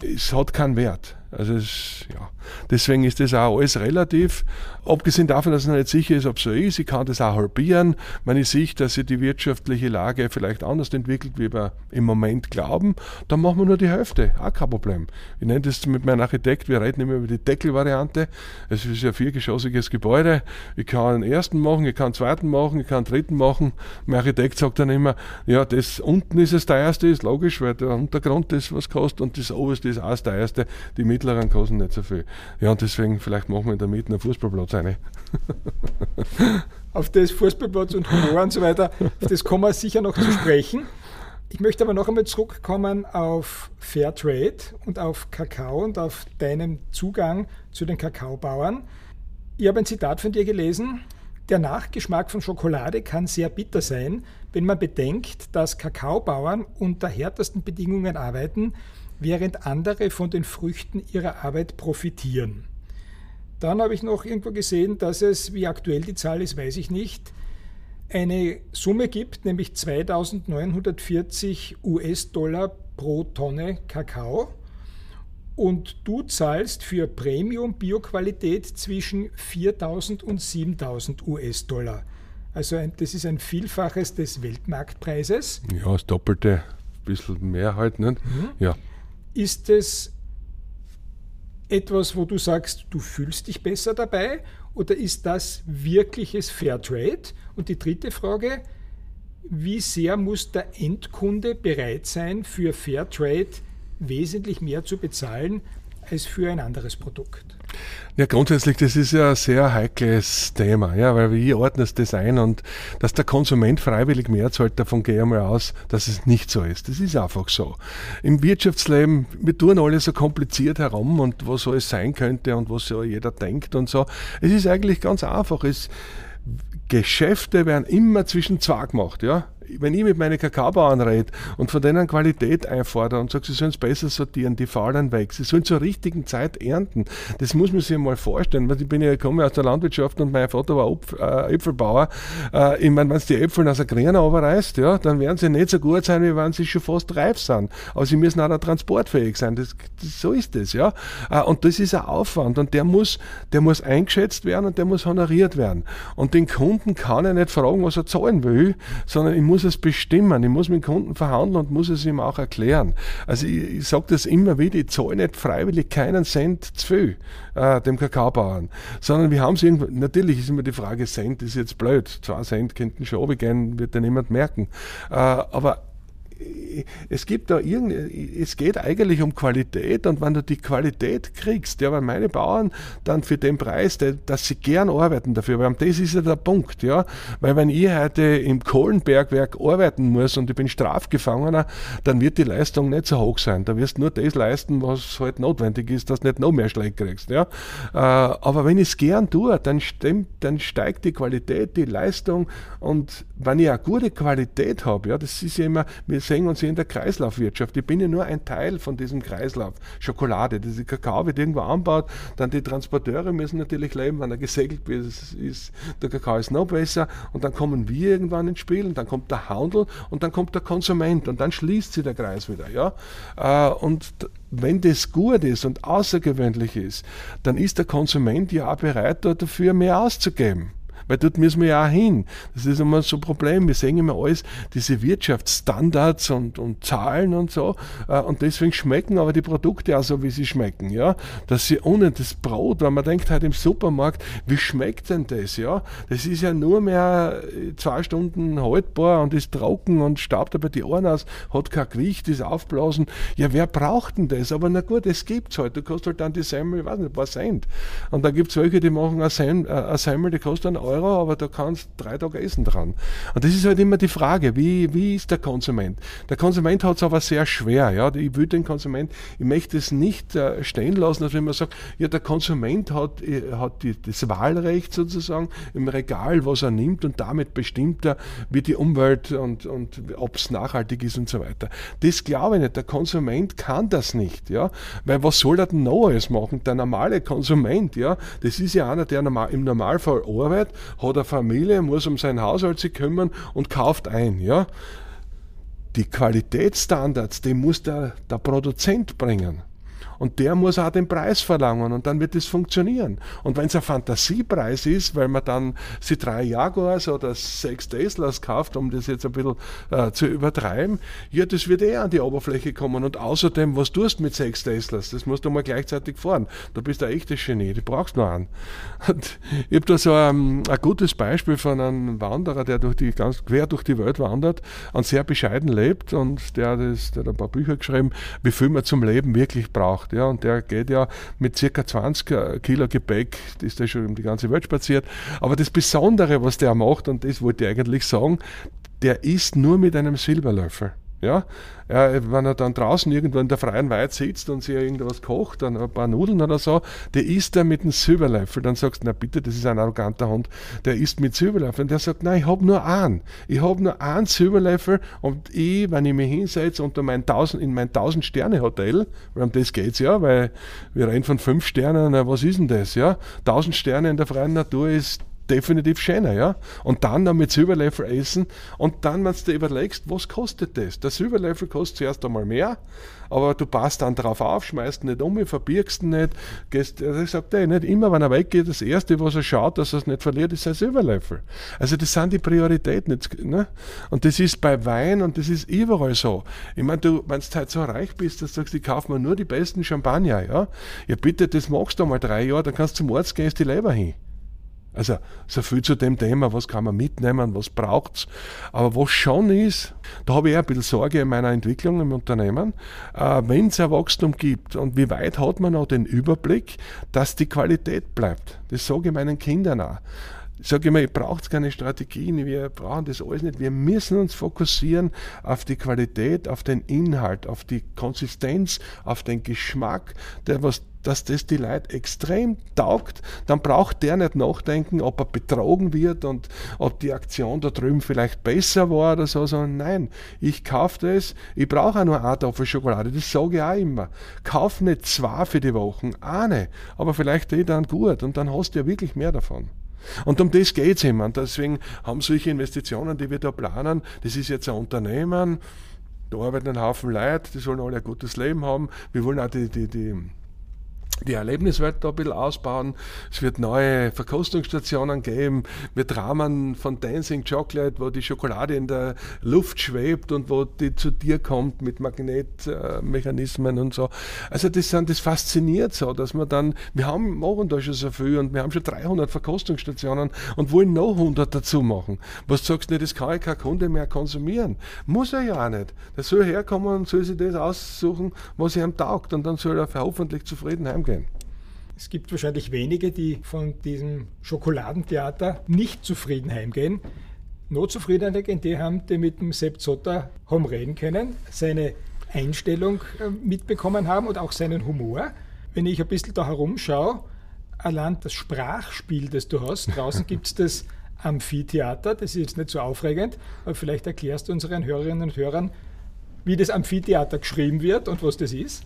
S2: es hat keinen Wert. Also es, ja, deswegen ist das auch alles relativ. Abgesehen davon, dass es nicht sicher ist, ob es so ist, ich kann das auch halbieren, wenn ich sehe, dass sich die wirtschaftliche Lage vielleicht anders entwickelt, wie wir im Moment glauben, dann machen wir nur die Hälfte, auch kein Problem. Ich nenne das mit meinem Architekt, wir reden immer über die Deckelvariante. Es ist ein viergeschossiges Gebäude. Ich kann einen ersten machen, ich kann einen zweiten machen, ich kann einen dritten machen. Mein Architekt sagt dann immer, ja, das unten ist das teuerste, ist logisch, weil der Untergrund das was kostet und das oberste ist auch das teuerste. Die mittleren kosten nicht so viel. Ja, und deswegen vielleicht machen wir in der Mitte einen Fußballplatz rein.
S1: auf das Fußballplatz und Humor und so weiter, auf das kommen wir sicher noch zu sprechen. Ich möchte aber noch einmal zurückkommen auf Fairtrade und auf Kakao und auf deinen Zugang zu den Kakaobauern. Ich habe ein Zitat von dir gelesen. Der Nachgeschmack von Schokolade kann sehr bitter sein, wenn man bedenkt, dass Kakaobauern unter härtesten Bedingungen arbeiten, während andere von den Früchten ihrer Arbeit profitieren. Dann habe ich noch irgendwo gesehen, dass es, wie aktuell die Zahl ist, weiß ich nicht, eine Summe gibt, nämlich 2940 US-Dollar pro Tonne Kakao. Und du zahlst für Premium-Bioqualität zwischen 4000 und 7000 US-Dollar. Also ein, das ist ein Vielfaches des Weltmarktpreises.
S2: Ja, das Doppelte, ein bisschen mehr halt. Nicht? Mhm. Ja.
S1: Ist es etwas, wo du sagst, du fühlst dich besser dabei? Oder ist das wirkliches Fairtrade? Und die dritte Frage, wie sehr muss der Endkunde bereit sein, für Fairtrade wesentlich mehr zu bezahlen als für ein anderes Produkt?
S2: Ja, grundsätzlich, das ist ja ein sehr heikles Thema, ja, weil wie ordnet das ein und dass der Konsument freiwillig mehr zahlt, davon gehe ich mal aus, dass es nicht so ist. Das ist einfach so. Im Wirtschaftsleben, wir tun alles so kompliziert herum und was alles sein könnte und was so jeder denkt und so. Es ist eigentlich ganz einfach. Es, Geschäfte werden immer zwischen zwei gemacht, ja wenn ich mit meinen Kakaobauern rede und von denen Qualität einfordere und sage, sie sollen es besser sortieren, die fallen weg, sie sollen zur richtigen Zeit ernten, das muss man sich mal vorstellen, weil ich bin ja, komme aus der Landwirtschaft und mein Vater war äh, Äpfelbauer. Äh, ich meine, wenn es die Äpfel aus der Gräne runterreißt, ja, dann werden sie nicht so gut sein, wie wenn sie schon fast reif sind. Aber sie müssen auch noch transportfähig sein. Das, das, so ist das, ja. Äh, und das ist ein Aufwand und der muss, der muss eingeschätzt werden und der muss honoriert werden. Und den Kunden kann ich nicht fragen, was er zahlen will, sondern ich muss muss es bestimmen, ich muss mit dem Kunden verhandeln und muss es ihm auch erklären. Also ich, ich sage das immer wieder, ich zahle nicht freiwillig keinen Cent zu viel äh, dem Kakaobauern, sondern wir haben es irgendwo, natürlich ist immer die Frage, Cent ist jetzt blöd, zwei Cent könnten schon runtergehen, wird ja niemand merken, äh, aber es gibt da irgend, es geht eigentlich um Qualität und wenn du die Qualität kriegst, ja, weil meine Bauern dann für den Preis, der, dass sie gern arbeiten dafür, weil das ist ja der Punkt, ja, weil wenn ich heute im Kohlenbergwerk arbeiten muss und ich bin Strafgefangener, dann wird die Leistung nicht so hoch sein. Da wirst du nur das leisten, was halt notwendig ist, dass du nicht noch mehr Schläge kriegst, ja. Äh, aber wenn ich es gern tue, dann, stimmt, dann steigt die Qualität, die Leistung und wenn ich eine gute Qualität habe, ja, das ist ja immer, wir sehen uns hier in der Kreislaufwirtschaft. Ich bin ja nur ein Teil von diesem Kreislauf. Schokolade, diese Kakao wird irgendwo anbaut, dann die Transporteure müssen natürlich leben, wenn er gesegelt wird, ist, der Kakao ist noch besser und dann kommen wir irgendwann ins Spiel und dann kommt der Handel und dann kommt der Konsument und dann schließt sich der Kreis wieder. Ja? Äh, und wenn das gut ist und außergewöhnlich ist, dann ist der Konsument ja auch bereit, dafür mehr auszugeben weil dort müssen wir ja auch hin. Das ist immer so ein Problem. Wir sehen immer alles, diese Wirtschaftsstandards und, und Zahlen und so. Äh, und deswegen schmecken aber die Produkte auch so, wie sie schmecken. Ja? Dass sie ohne das Brot, wenn man denkt halt im Supermarkt, wie schmeckt denn das? Ja? Das ist ja nur mehr äh, zwei Stunden haltbar und ist trocken und staubt aber die Ohren aus, hat kein Gewicht, ist aufblasen. Ja, wer braucht denn das? Aber na gut, es gibt's halt. Du kostet halt dann die Semmel, ich weiß nicht, ein paar Cent. Und da gibt es welche, die machen eine Semmel, äh, eine Semmel die kostet einen Euro Euro, aber da kannst drei Tage essen dran. Und das ist halt immer die Frage, wie, wie ist der Konsument? Der Konsument hat es aber sehr schwer. Ja? Ich will den Konsument, ich möchte es nicht äh, stehen lassen, dass wenn man sagt, ja, der Konsument hat, äh, hat die, das Wahlrecht sozusagen im Regal, was er nimmt und damit bestimmt er, wie die Umwelt und, und ob es nachhaltig ist und so weiter. Das glaube ich nicht. Der Konsument kann das nicht. Ja? Weil was soll er denn noch alles machen? Der normale Konsument, ja, das ist ja einer, der normal, im Normalfall arbeitet hat eine Familie, muss um seinen Haushalt sich kümmern und kauft ein. Ja? Die Qualitätsstandards, die muss der, der Produzent bringen. Und der muss auch den Preis verlangen und dann wird es funktionieren. Und wenn es ein Fantasiepreis ist, weil man dann sie drei Jaguars oder sechs Teslas kauft, um das jetzt ein bisschen äh, zu übertreiben, ja, das wird eh an die Oberfläche kommen. Und außerdem, was tust du mit sechs Teslas? Das musst du mal gleichzeitig fahren. Du bist ein echtes Genie, du brauchst nur einen. Und ich habe da so ein, ein, gutes Beispiel von einem Wanderer, der durch die, ganz quer durch die Welt wandert und sehr bescheiden lebt und der, das, der hat ein paar Bücher geschrieben, wie viel man zum Leben wirklich braucht macht. Ja, und der geht ja mit circa 20 äh, Kilo Gepäck, ist der schon um die ganze Welt spaziert. Aber das Besondere, was der macht, und das wollte ich eigentlich sagen, der isst nur mit einem Silberlöffel. Ja, wenn er dann draußen irgendwo in der freien Weide sitzt und sich irgendwas kocht, dann ein paar Nudeln oder so, der isst er mit einem Silberlöffel. Dann sagst du, na bitte, das ist ein arroganter Hund, der isst mit Silberlöffel. Und der sagt, nein, ich habe nur einen. Ich habe nur einen Silberlöffel und ich, wenn ich mich hinsetze unter mein 1000, in mein 1000-Sterne-Hotel, weil um das geht's ja, weil wir reden von fünf Sternen, na, was ist denn das, ja? 1000 Sterne in der freien Natur ist definitiv schöner, ja. Und dann noch mit Silberlöffel essen und dann, wenn du dir überlegst, was kostet das? Der Silberlöffel kostet zuerst einmal mehr, aber du passt dann drauf auf, schmeißt nicht um, verbirgst ihn nicht, gehst, also ich sag dir nicht, immer wenn er weggeht, das Erste, was er schaut, dass er es nicht verliert, ist sein Silberlöffel. Also das sind die Prioritäten. Ne? Und das ist bei Wein und das ist überall so. Ich meine, du, wenn du halt so reich bist, dass du sagst, ich kaufe mir nur die besten Champagner, ja. Ja bitte, das machst du mal drei Jahre, dann kannst du zum Arzt gehen, ist die Leber hin. Also so viel zu dem Thema, was kann man mitnehmen, was braucht es. Aber was schon ist, da habe ich ein bisschen Sorge in meiner Entwicklung im Unternehmen, äh, wenn es ein Wachstum gibt und wie weit hat man auch den Überblick, dass die Qualität bleibt. Das sage ich meinen Kindern auch. Ich sage immer, ihr braucht keine Strategien, wir brauchen das alles nicht. Wir müssen uns fokussieren auf die Qualität, auf den Inhalt, auf die Konsistenz, auf den Geschmack, der was dass das die Leute extrem taugt, dann braucht der nicht nachdenken, ob er betrogen wird und ob die Aktion da drüben vielleicht besser war oder so, sondern nein, ich kaufe das, ich brauche auch nur eine Tafel Schokolade, das sage ich auch immer. Kauf nicht zwei für die Wochen, eine, aber vielleicht die dann gut und dann hast du ja wirklich mehr davon. Und um das geht es immer. Und deswegen haben solche Investitionen, die wir da planen, das ist jetzt ein Unternehmen, da arbeiten ein Haufen Leute, die sollen alle ein gutes Leben haben. Wir wollen auch die, die, die die Erlebniswelt da ein bisschen ausbauen. Es wird neue Verkostungsstationen geben, mit Rahmen von Dancing Chocolate, wo die Schokolade in der Luft schwebt und wo die zu dir kommt mit Magnetmechanismen und so. Also das, sind, das fasziniert so, dass wir dann, wir haben, machen da schon so viel und wir haben schon 300 Verkostungsstationen und wollen noch 100 dazu machen. Was sagst du, das kann ja kein Kunde mehr konsumieren. Muss er ja auch nicht. Der soll herkommen und soll sich das aussuchen, was ihm taugt und dann soll er hoffentlich zufrieden heimgehen gehen.
S1: Es gibt wahrscheinlich wenige, die von diesem Schokoladentheater nicht zufrieden heimgehen. Nur zufriedene die haben, die mit dem Sepp Zotter haben reden können, seine Einstellung äh, mitbekommen haben und auch seinen Humor. Wenn ich ein bisschen da herumschaue, allein das Sprachspiel, das du hast, draußen *laughs* gibt es das Amphitheater, das ist jetzt nicht so aufregend, aber vielleicht erklärst du unseren Hörerinnen und Hörern, wie das Amphitheater geschrieben wird und was das ist.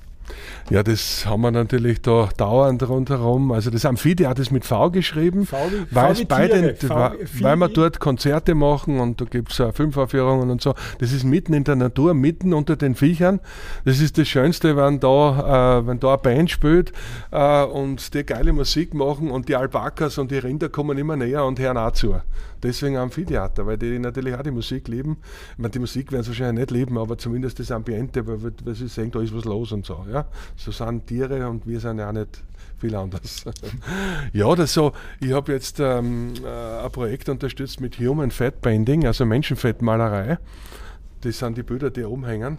S2: Ja, das haben wir natürlich da dauernd rundherum. Also das Amphitheater ist mit V geschrieben, v weil, v bei den, v, weil wir dort Konzerte machen und da gibt es Filmaufführungen und so. Das ist mitten in der Natur, mitten unter den Viechern. Das ist das Schönste, wenn da, äh, wenn da eine Band spielt äh, und die geile Musik machen und die Alpakas und die Rinder kommen immer näher und hören auch zu. Deswegen Amphitheater, weil die natürlich auch die Musik lieben. Ich meine, die Musik werden sie wahrscheinlich nicht lieben, aber zumindest das Ambiente, weil, weil sie sehen, da ist was los und so. Ja? So sind Tiere und wir sind ja auch nicht viel anders. *laughs* ja, das so, ich habe jetzt ähm, äh, ein Projekt unterstützt mit Human Fat Bending, also Menschenfettmalerei. Das sind die Bilder, die oben hängen.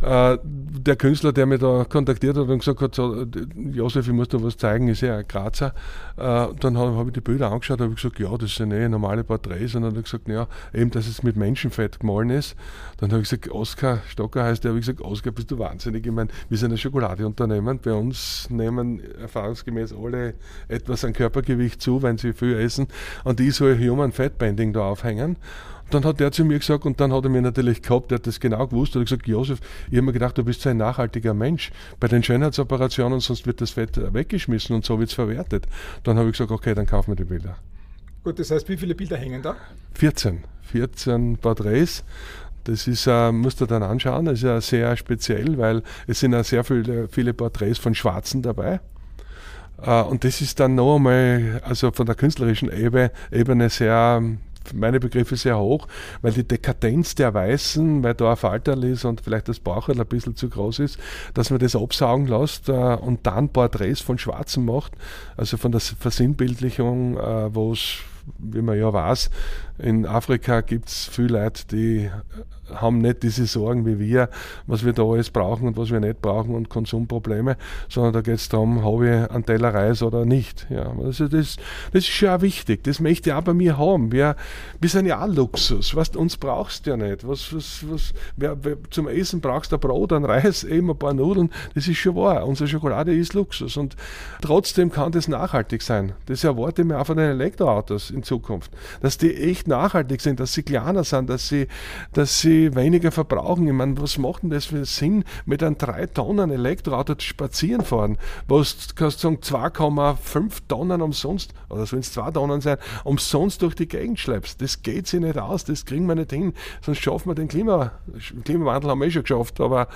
S2: Äh, der Künstler, der mich da kontaktiert hat und gesagt hat, so, Josef, ich muss dir was zeigen, ist ja ein Grazer. Äh, dann habe hab ich die Bilder angeschaut, habe gesagt, ja, das sind eh normale Porträts. Und dann hat er gesagt, ja, eben, dass es mit Menschenfett gemahlen ist. Dann habe ich gesagt, Oskar Stocker heißt der, habe ich gesagt, Oskar, bist du wahnsinnig. Ich meine, wir sind ein Schokoladeunternehmen. Bei uns nehmen erfahrungsgemäß alle etwas an Körpergewicht zu, wenn sie viel essen. Und ich soll Human Fat Bending da aufhängen dann hat der zu mir gesagt, und dann hat er mir natürlich gehabt, der hat das genau gewusst, hat gesagt, Josef, ich habe mir gedacht, du bist so ein nachhaltiger Mensch. Bei den Schönheitsoperationen, sonst wird das Fett weggeschmissen und so wird es verwertet. Dann habe ich gesagt, okay, dann kaufen wir die Bilder.
S1: Gut, das heißt, wie viele Bilder hängen da?
S2: 14. 14 Porträts. Das ist, äh, musst du dann anschauen, das ist ja sehr speziell, weil es sind ja sehr viele, viele Porträts von Schwarzen dabei. Uh, und das ist dann noch einmal, also von der künstlerischen Ebene, Ebene sehr meine Begriffe sehr hoch, weil die Dekadenz der Weißen, weil da ein Falterl ist und vielleicht das Bauchel ein bisschen zu groß ist, dass man das absaugen lässt äh, und dann Porträts von Schwarzen macht, also von der Versinnbildlichung, äh, wo es, wie man ja weiß, in Afrika gibt es viele Leute, die haben nicht diese Sorgen wie wir, was wir da alles brauchen und was wir nicht brauchen und Konsumprobleme, sondern da geht es darum, habe ich einen Teller Reis oder nicht. Ja, also das, das ist schon auch wichtig. Das möchte ich auch bei mir haben. Wir, wir sind ja auch Luxus. Was, uns brauchst du ja nicht. Was, was, was, wer, wer, zum Essen brauchst du ein Brot, ein Reis, *laughs* eben ein paar Nudeln. Das ist schon wahr. Unsere Schokolade ist Luxus. Und trotzdem kann das nachhaltig sein. Das erwarte ich mir auch von den Elektroautos in Zukunft. Dass die echt nachhaltig sind, dass sie kleiner sind, dass sie, dass sie weniger verbrauchen. Ich meine, was macht denn das für Sinn, mit einem 3 Tonnen Elektroauto spazieren fahren? Was kannst sagen, 2,5 Tonnen umsonst, oder sollen es 2 Tonnen sein, umsonst durch die Gegend schleppst? Das geht sich nicht aus, das kriegen wir nicht hin. Sonst schaffen wir den Klima, Klimawandel haben wir eh schon geschafft, aber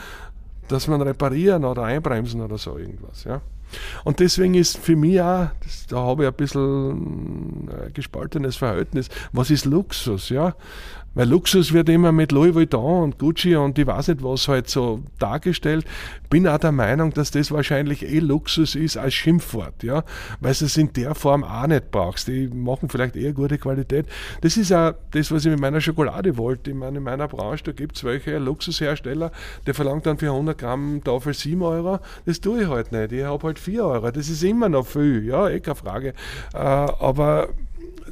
S2: dass ihn reparieren oder einbremsen oder so irgendwas. Ja. Und deswegen ist für mich auch, das, da habe ich ein bisschen ein äh, gespaltenes Verhältnis, was ist Luxus? Ja? Weil Luxus wird immer mit Louis Vuitton und Gucci und ich weiß nicht was halt so dargestellt. Bin auch der Meinung, dass das wahrscheinlich eh Luxus ist als Schimpfwort, ja. Weil du es in der Form auch nicht brauchst. Die machen vielleicht eher gute Qualität. Das ist auch das, was ich mit meiner Schokolade wollte. Ich meine, in meiner Branche, da gibt es welche Luxushersteller, der verlangt dann für 100 Gramm Tafel 7 Euro. Das tue ich halt nicht. Ich habe halt 4 Euro. Das ist immer noch viel, ja, eh keine Frage. Äh, aber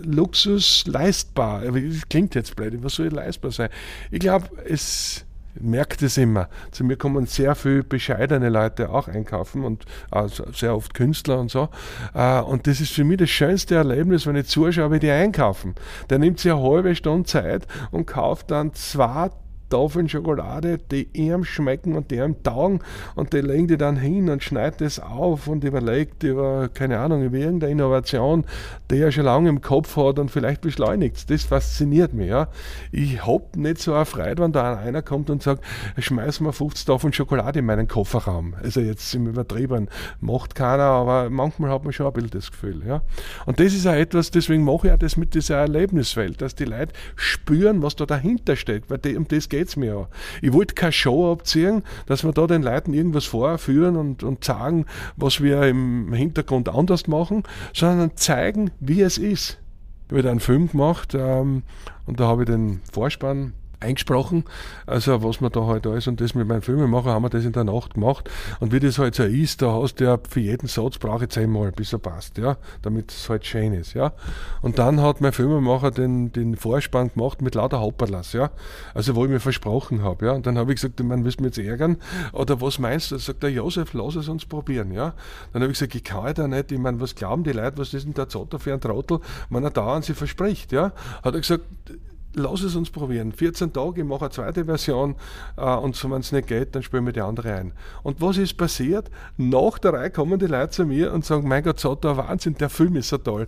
S2: Luxus leistbar. Das klingt jetzt blöd, was soll leistbar sein? Ich glaube, es merkt es immer. Zu mir kommen sehr viele bescheidene Leute auch einkaufen und also sehr oft Künstler und so. Äh, und das ist für mich das schönste Erlebnis, wenn ich zuschaue, wie die einkaufen. Der nimmt sich eine halbe Stunde Zeit und kauft dann zwei Tafeln Schokolade, die ihm schmecken und die ihm taugen und die legen die dann hin und schneiden das auf und überlegt über, keine Ahnung, über irgendeine Innovation, die er schon lange im Kopf hat und vielleicht beschleunigt. Das fasziniert mich. Ja. Ich habe nicht so eine Freude, wenn da einer kommt und sagt, schmeiß mal 50 Tafeln Schokolade in meinen Kofferraum. Also jetzt im Übertrieben, macht keiner, aber manchmal hat man schon ein bisschen das Gefühl. Ja. Und das ist auch etwas, deswegen mache ich auch das mit dieser Erlebniswelt, dass die Leute spüren, was da dahinter steckt, weil die, um das geht es mir ja. Ich wollte keine Show abziehen, dass wir da den Leuten irgendwas vorführen und, und sagen, was wir im Hintergrund anders machen, sondern zeigen, wie es ist. Ich habe einen Film gemacht ähm, und da habe ich den Vorspann eingesprochen, also was man da halt alles und das mit meinem Filmemacher haben wir das in der Nacht gemacht und wie das halt so ist, da hast du ja für jeden Satz brauche ich zehnmal, bis er passt, ja, damit es halt schön ist, ja. Und dann hat mein Filmemacher den, den Vorspann gemacht mit lauter Hopperlass, ja, also wo ich mir versprochen habe, ja, und dann habe ich gesagt, man willst du mich jetzt ärgern oder was meinst du? Da sagt der Josef, lass es uns probieren, ja. Dann habe ich gesagt, ich kann ja da nicht, ich meine, was glauben die Leute, was ist denn der Zotter für ein Trottel, wenn er dauernd sie verspricht, ja. Hat er gesagt, lass es uns probieren. 14 Tage, ich mache eine zweite Version äh, und wenn es nicht geht, dann spielen wir die andere ein. Und was ist passiert? Nach der Reihe kommen die Leute zu mir und sagen, mein Gott, Zotter, Wahnsinn, der Film ist so toll.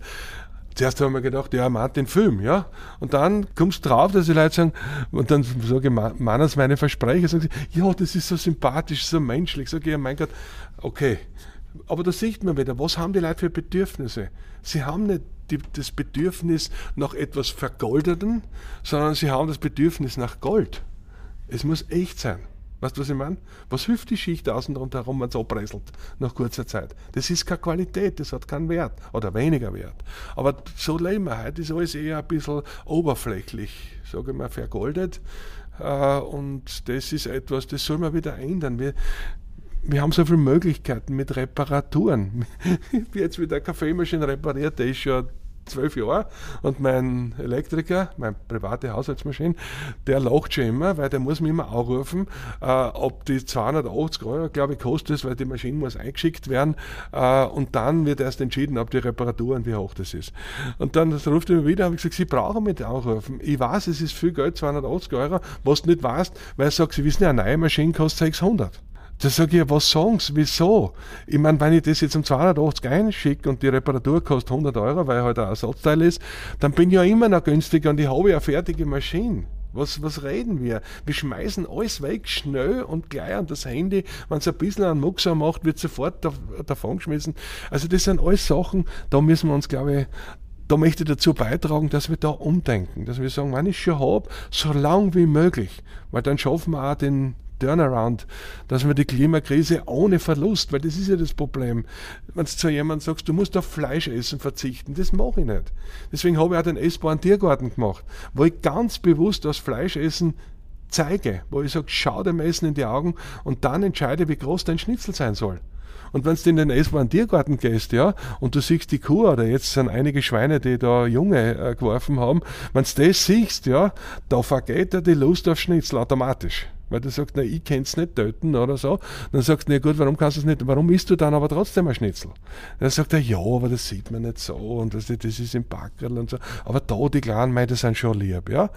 S2: Zuerst haben wir gedacht, ja, man den Film, ja. Und dann kommst du drauf, dass die Leute sagen, und dann sage ich, man es meine Versprecher, sagen sie, ja, das ist so sympathisch, so menschlich. Sag ich, ja, mein Gott, okay. Aber da sieht man wieder, was haben die Leute für Bedürfnisse? Sie haben nicht die, das Bedürfnis nach etwas Vergoldeten, sondern sie haben das Bedürfnis nach Gold. Es muss echt sein. Weißt du, was ich meine? Was hilft die Schicht außen rundherum, wenn es abpresselt nach kurzer Zeit? Das ist keine Qualität, das hat keinen Wert oder weniger Wert. Aber so leben wir heute, ist alles eher ein bisschen oberflächlich, sage ich mal, vergoldet. Äh, und das ist etwas, das soll man wieder ändern. Wir, wir haben so viele Möglichkeiten mit Reparaturen. *laughs* Ich jetzt wieder eine Kaffeemaschine repariert, der ist schon zwölf Jahre und mein Elektriker, meine private Haushaltsmaschine, der lacht schon immer, weil der muss mich immer anrufen, äh, ob die 280 Euro, glaube ich, kostet weil die Maschine muss eingeschickt werden äh, und dann wird erst entschieden, ob die Reparaturen, wie hoch das ist. Und dann ruft er mir wieder, habe ich gesagt, Sie brauchen mich anrufen. Ich weiß, es ist viel Geld, 280 Euro, was du nicht weißt, weil er sagt, Sie wissen ja, eine neue Maschine kostet 600. Da sage ich, was sagen Sie, wieso? Ich meine, wenn ich das jetzt um 280 einschicke und die Reparatur kostet 100 Euro, weil halt ein Ersatzteil ist, dann bin ich ja immer noch günstiger und ich habe ja eine fertige Maschine. Was, was reden wir? Wir schmeißen alles weg, schnell und gleich an das Handy. Wenn es ein bisschen einen Muxer macht, wird sofort davon geschmissen. Also das sind alles Sachen, da müssen wir uns, glaube ich, da möchte ich dazu beitragen, dass wir da umdenken, dass wir sagen, wenn ich schon habe, so lang wie möglich, weil dann schaffen wir auch den, Turnaround, dass wir die Klimakrise ohne Verlust, weil das ist ja das Problem. Wenn du zu jemandem sagst, du musst auf Fleisch essen verzichten, das mache ich nicht. Deswegen habe ich auch den essbaren Tiergarten gemacht, wo ich ganz bewusst das Fleischessen zeige, wo ich sage, schau dem Essen in die Augen und dann entscheide, wie groß dein Schnitzel sein soll. Und wenn du in den essbaren Tiergarten gehst, ja, und du siehst die Kuh, oder jetzt sind einige Schweine, die da Junge äh, geworfen haben, wenn du das siehst, ja, da vergeht dir die Lust auf Schnitzel automatisch weil du sagst, na, ich kann es nicht töten oder so. Dann sagst du, na gut, warum kannst du es nicht, warum isst du dann aber trotzdem ein Schnitzel? Dann sagt er, ja, aber das sieht man nicht so und das, das ist im Backerl und so. Aber da, die Kleinen, mei, sind schon lieb, ja.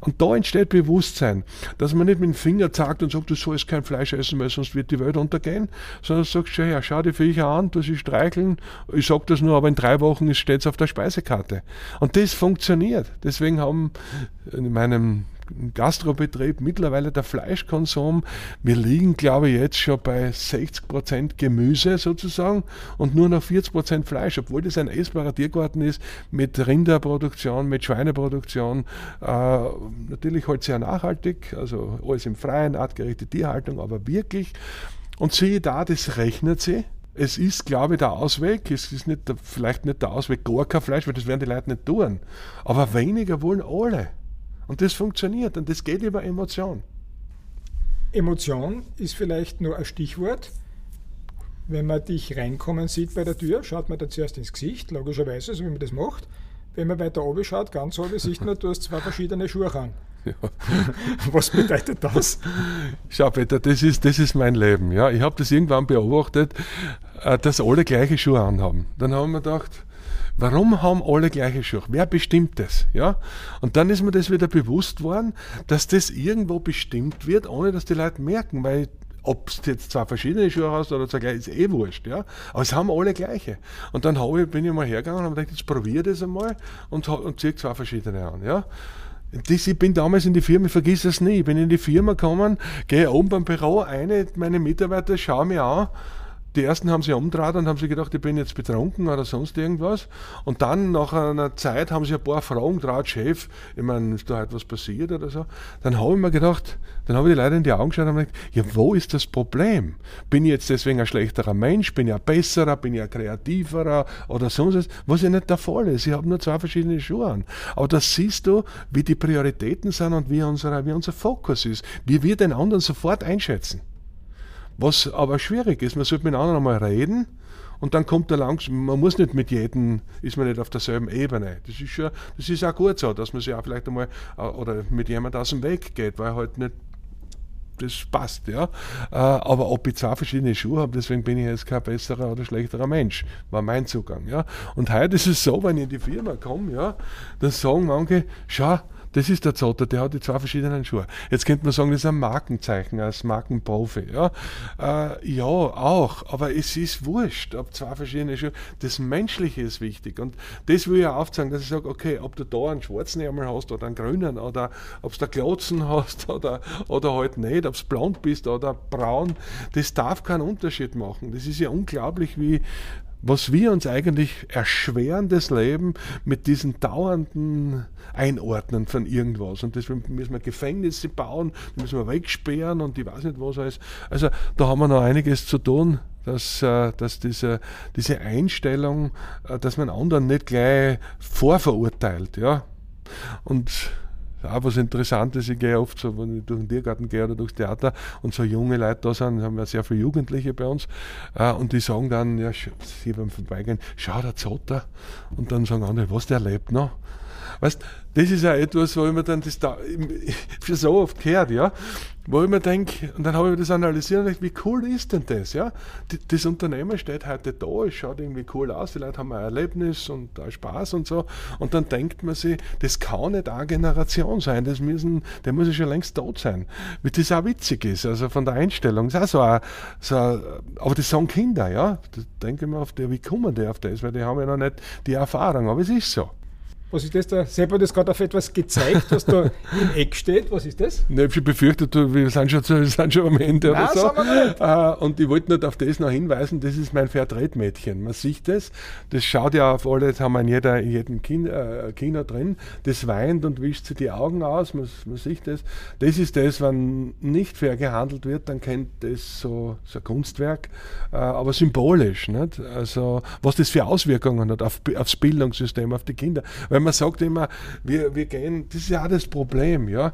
S2: Und da entsteht Bewusstsein, dass man nicht mit dem Finger zeigt und sagt, du sollst kein Fleisch essen, weil sonst wird die Welt untergehen, sondern du sagst, ja, ja, schau die Viecher an, du sie streicheln, ich sag das nur, aber in drei Wochen steht es auf der Speisekarte. Und das funktioniert. Deswegen haben in meinem Gastrobetrieb mittlerweile der Fleischkonsum, wir liegen glaube ich jetzt schon bei 60% Gemüse sozusagen und nur noch 40% Fleisch, obwohl das ein essbarer Tiergarten ist mit Rinderproduktion, mit Schweineproduktion, äh, natürlich halt sehr nachhaltig, also alles im Freien, artgerechte Tierhaltung, aber wirklich. Und siehe da, das rechnet sie es ist, glaube ich, der Ausweg, es ist nicht, vielleicht nicht der Ausweg gar kein Fleisch, weil das werden die Leute nicht tun. Aber weniger wollen alle. Und das funktioniert und das geht über Emotion.
S1: Emotion ist vielleicht nur ein Stichwort. Wenn man dich reinkommen sieht bei der Tür, schaut man da zuerst ins Gesicht, logischerweise, so wie man das macht. Wenn man weiter oben schaut, ganz oben, sieht man, du hast zwei verschiedene Schuhe an. *laughs* Ja. *laughs* Was bedeutet das?
S2: Schau, Peter, das ist, das ist mein Leben. Ja. Ich habe das irgendwann beobachtet, äh, dass alle gleiche Schuhe anhaben. Dann haben wir gedacht, Warum haben alle gleiche Schuhe? Wer bestimmt das? Ja? Und dann ist mir das wieder bewusst worden, dass das irgendwo bestimmt wird, ohne dass die Leute merken, weil ob du jetzt zwei verschiedene Schuhe hast oder zwei gleiche, ist eh wurscht. Ja? Aber es haben alle gleiche. Und dann ich, bin ich mal hergegangen und habe gedacht, jetzt probiere das einmal und, und ziehe zwei verschiedene an. Ja? Ich bin damals in die Firma, ich vergiss das nie, ich bin in die Firma gekommen, gehe oben beim Büro, eine meine Mitarbeiter schauen mir an die ersten haben sich umgedreht und haben sich gedacht, ich bin jetzt betrunken oder sonst irgendwas. Und dann nach einer Zeit haben sie ein paar Fragen draht, Chef, ich meine, ist da halt was passiert oder so. Dann habe ich mir gedacht, dann habe ich die Leute in die Augen geschaut und gedacht, ja, wo ist das Problem? Bin ich jetzt deswegen ein schlechterer Mensch? Bin ich ein besserer? Bin ich ein kreativerer? Oder sonst was? Was ja nicht der Fall ist. Ich habe nur zwei verschiedene Schuhe an. Aber das siehst du, wie die Prioritäten sind und wie, unsere, wie unser Fokus ist. Wie wir den anderen sofort einschätzen. Was aber schwierig ist, man sollte mit anderen einmal reden und dann kommt er langsam, man muss nicht mit jedem, ist man nicht auf derselben Ebene. Das ist schon, das ist auch gut so, dass man sich auch vielleicht einmal äh, oder mit jemand aus dem Weg geht, weil halt nicht das passt, ja. Äh, aber ob ich zwei verschiedene Schuhe habe, deswegen bin ich jetzt kein besserer oder schlechterer Mensch, war mein Zugang, ja. Und heute ist es so, wenn ich in die Firma komme, ja, dann sagen manche, schau, das ist der Zotter, der hat die zwei verschiedenen Schuhe. Jetzt könnte man sagen, das ist ein Markenzeichen als Markenprofi. Ja, äh, ja auch, aber es ist wurscht, ob zwei verschiedene Schuhe. Das Menschliche ist wichtig. Und das will ich auch aufzeigen, dass ich sage, okay, ob du da einen schwarzen Ärmel hast oder einen grünen oder ob du da Klotzen *laughs* hast oder, oder halt nicht, ob du blond bist oder braun, das darf keinen Unterschied machen. Das ist ja unglaublich, wie, was wir uns eigentlich erschweren, das Leben mit diesen dauernden Einordnen von irgendwas. Und deswegen müssen wir Gefängnisse bauen, müssen wir wegsperren und ich weiß nicht was alles. Also da haben wir noch einiges zu tun, dass, äh, dass diese, diese Einstellung, äh, dass man anderen nicht gleich vorverurteilt. Ja? Und auch was Interessantes, ich gehe oft so, wenn ich durch den Tiergarten gehe oder durchs Theater und so junge Leute da sind, haben wir sehr viele Jugendliche bei uns äh, und die sagen dann, ja, sie beim Vorbeigehen, schau, der Zotter und dann sagen andere, was, der lebt noch? Weißt, das ist ja etwas, wo ich mir dann das da, *laughs* für so oft gehört, ja, wo ich mir denke, und dann habe ich das analysiert und gedacht, wie cool ist denn das, ja? Das Unternehmen steht heute da, es schaut irgendwie cool aus, die Leute haben ein Erlebnis und ein Spaß und so, und dann denkt man sich, das kann nicht eine Generation sein, das müssen, der muss ja schon längst tot sein. Wie das auch witzig ist, also von der Einstellung, ist auch so ein, so ein, aber das sagen Kinder, ja, da denke ich mir auf der, wie kommen die auf das, weil die haben ja noch nicht die Erfahrung, aber es ist so.
S1: Was ist das da? Sepp hat das gerade auf etwas gezeigt, was da *laughs* im Eck steht. Was ist das?
S2: Ne, ich befürchtet, wir sind schon, wir *laughs* sind schon am Ende Nein, oder so. Äh, und ich wollte nur auf das noch hinweisen, das ist mein Vertretmädchen. Man sieht das, das schaut ja auf alle, das haben wir in, jeder, in jedem Kino, äh, Kino drin, das weint und wischt sich die Augen aus, man, man sieht das. Das ist das, wenn nicht fair gehandelt wird, dann kennt das so, so ein Kunstwerk, äh, aber symbolisch. Nicht? Also was das für Auswirkungen hat auf, aufs Bildungssystem, auf die Kinder. Weil man sagt immer, wir, wir gehen, das ist ja auch das Problem, ja.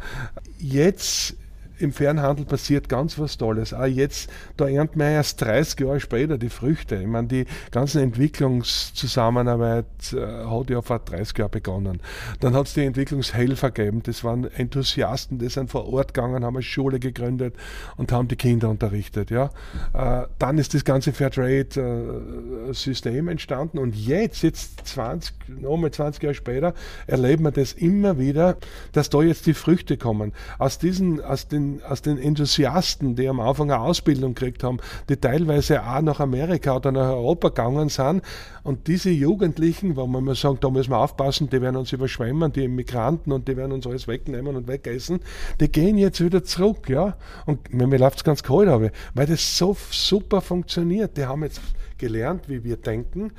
S2: Jetzt im Fernhandel passiert ganz was Tolles. Auch jetzt, da ernten wir erst 30 Jahre später die Früchte. Ich meine, die ganze Entwicklungszusammenarbeit äh, hat ja vor 30 Jahren begonnen. Dann hat es die Entwicklungshelfer gegeben. Das waren Enthusiasten, die sind vor Ort gegangen, haben eine Schule gegründet und haben die Kinder unterrichtet. Ja. Äh, dann ist das ganze Fairtrade-System äh, entstanden und jetzt, jetzt 20, nochmal 20 Jahre später, erleben wir das immer wieder, dass da jetzt die Früchte kommen. Aus diesen, aus den aus den Enthusiasten, die am Anfang eine Ausbildung gekriegt haben, die teilweise auch nach Amerika oder nach Europa gegangen sind. Und diese Jugendlichen, wo man mal sagt, da müssen wir aufpassen, die werden uns überschwemmen, die Immigranten und die werden uns alles wegnehmen und wegessen, die gehen jetzt wieder zurück, ja. Und mir läuft es ganz kalt, aber weil das so super funktioniert. Die haben jetzt gelernt, wie wir denken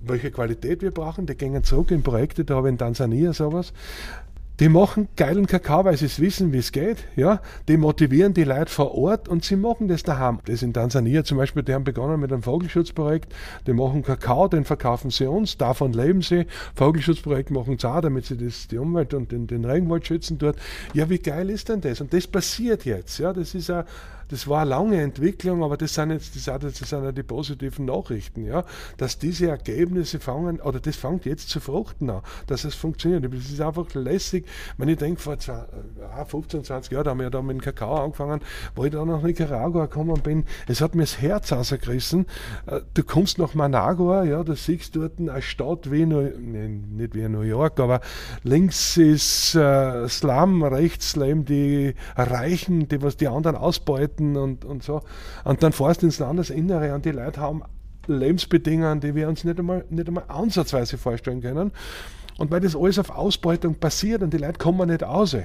S2: welche Qualität wir brauchen. Die gehen zurück in Projekte, da habe ich in Tansania sowas. Die machen geilen Kakao, weil sie es wissen, wie es geht. Ja? Die motivieren die Leute vor Ort und sie machen das daheim. Das in Tansania zum Beispiel, die haben begonnen mit einem Vogelschutzprojekt. Die machen Kakao, den verkaufen sie uns, davon leben sie. Vogelschutzprojekt machen sie auch, damit sie das, die Umwelt und den, den Regenwald schützen dort. Ja, wie geil ist denn das? Und das passiert jetzt. Ja? Das ist ein das war eine lange Entwicklung, aber das sind jetzt das, sind ja die positiven Nachrichten, ja, dass diese Ergebnisse fangen, oder das fängt jetzt zu fruchten an, dass es funktioniert. Das ist einfach lässig. Wenn ich denke, vor 15, 20 Jahren, haben wir ja da mit dem Kakao angefangen, wo ich da nach Nicaragua gekommen bin, es hat mir das Herz ausgerissen. Äh, du kommst nach Managua, ja, da siehst du dort eine Stadt wie, New, nee, nicht wie New York, aber links ist äh, Slum, rechts leben die Reichen, die was die anderen ausbeuten und, und so. Und dann fährst du ins Landesinnere und die Leute haben Lebensbedingungen, die wir uns nicht einmal, nicht einmal ansatzweise vorstellen können. Und weil das alles auf Ausbeutung passiert und die Leute kommen nicht raus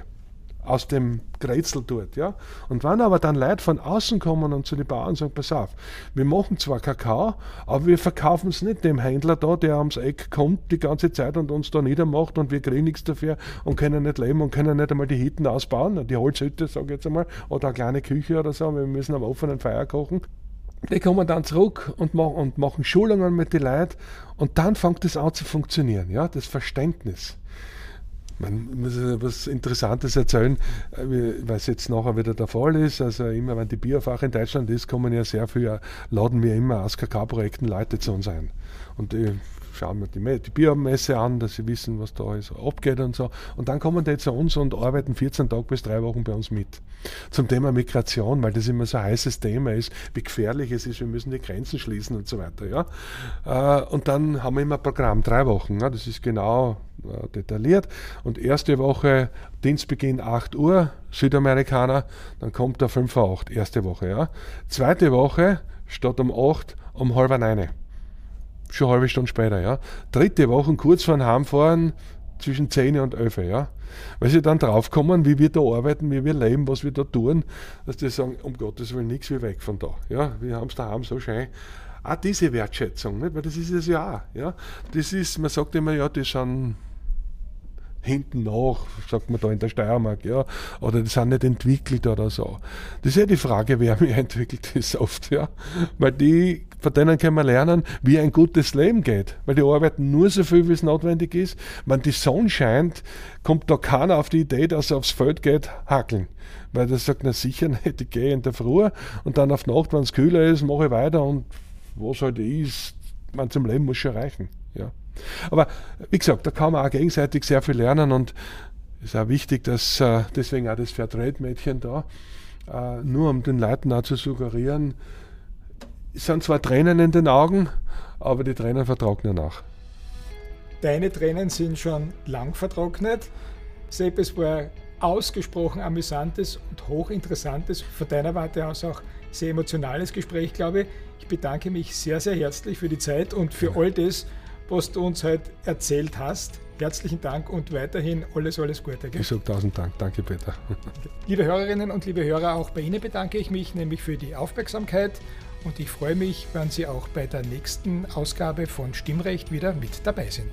S2: aus dem Grätzl dort. Ja? Und wenn aber dann Leute von außen kommen und zu den Bauern sagen, pass auf, wir machen zwar Kakao, aber wir verkaufen es nicht dem Händler da, der ums Eck kommt die ganze Zeit und uns da niedermacht und wir kriegen nichts dafür und können nicht leben und können nicht einmal die Hütten ausbauen, die Holzhütte, sage ich jetzt einmal, oder eine kleine Küche oder so, wir müssen am offenen Feuer kochen. Die kommen dann zurück und, machen, und machen Schulungen mit den Leuten und dann fängt es an zu funktionieren, ja, das Verständnis. Man muss etwas Interessantes erzählen, weil es jetzt nachher wieder der Fall ist. Also immer wenn die Bierfach in Deutschland ist, kommen ja sehr viele, laden wir immer aus Kakao-Projekten Leute zu uns ein. Und die schauen wir die, die Biermesse an, dass sie wissen, was da alles abgeht und so. Und dann kommen die zu uns und arbeiten 14 Tage bis drei Wochen bei uns mit. Zum Thema Migration, weil das immer so ein heißes Thema ist, wie gefährlich es ist, wir müssen die Grenzen schließen und so weiter. Ja? Äh, und dann haben wir immer ein Programm, drei Wochen. Das ist genau äh, detailliert. Und erste Woche, Dienstbeginn 8 Uhr, Südamerikaner, dann kommt der 5 Uhr 8, erste Woche. Ja. Zweite Woche, statt um 8, um halb 9. Schon eine halbe Stunde später. Ja. Dritte Woche, kurz vor dem Heimfahren, zwischen 10 und 11. Ja. Weil sie dann draufkommen, wie wir da arbeiten, wie wir leben, was wir da tun, dass die sagen, um Gottes Willen, nichts wie weg von da. Ja. Wir haben es daheim so schön auch diese Wertschätzung, nicht? weil das ist es ja auch. Ja? Das ist, man sagt immer, ja, die sind hinten nach, sagt man da in der Steiermark, ja, oder die sind nicht entwickelt oder so. Das ist ja die Frage, wer *laughs* mich entwickelt ist oft, ja, weil die, von denen können wir lernen, wie ein gutes Leben geht, weil die arbeiten nur so viel, wie es notwendig ist. Wenn die Sonne scheint, kommt da keiner auf die Idee, dass er aufs Feld geht, hackeln. Weil der sagt, na sicher nicht, ich gehe in der Früh und dann auf Nacht, wenn es kühler ist, mache ich weiter und was halt ist, man zum Leben muss schon reichen. Ja. Aber wie gesagt, da kann man auch gegenseitig sehr viel lernen und es ist auch wichtig, dass äh, deswegen auch das Fairtrade-Mädchen da, äh, nur um den Leuten auch zu suggerieren, es sind zwar Tränen in den Augen, aber die Tränen vertrocknen nach.
S1: Deine Tränen sind schon lang vertrocknet. Sepp, es war ausgesprochen amüsantes und hochinteressantes, von deiner Warte aus auch sehr emotionales Gespräch, glaube ich. Ich bedanke mich sehr, sehr herzlich für die Zeit und für all das, was du uns heute erzählt hast. Herzlichen Dank und weiterhin alles, alles Gute.
S2: Gell? Ich sage tausend Dank. Danke, Peter. *laughs*
S1: Liebe Hörerinnen und liebe Hörer, auch bei Ihnen bedanke ich mich nämlich für die Aufmerksamkeit und ich freue mich, wenn Sie auch bei der nächsten Ausgabe von Stimmrecht wieder mit dabei sind.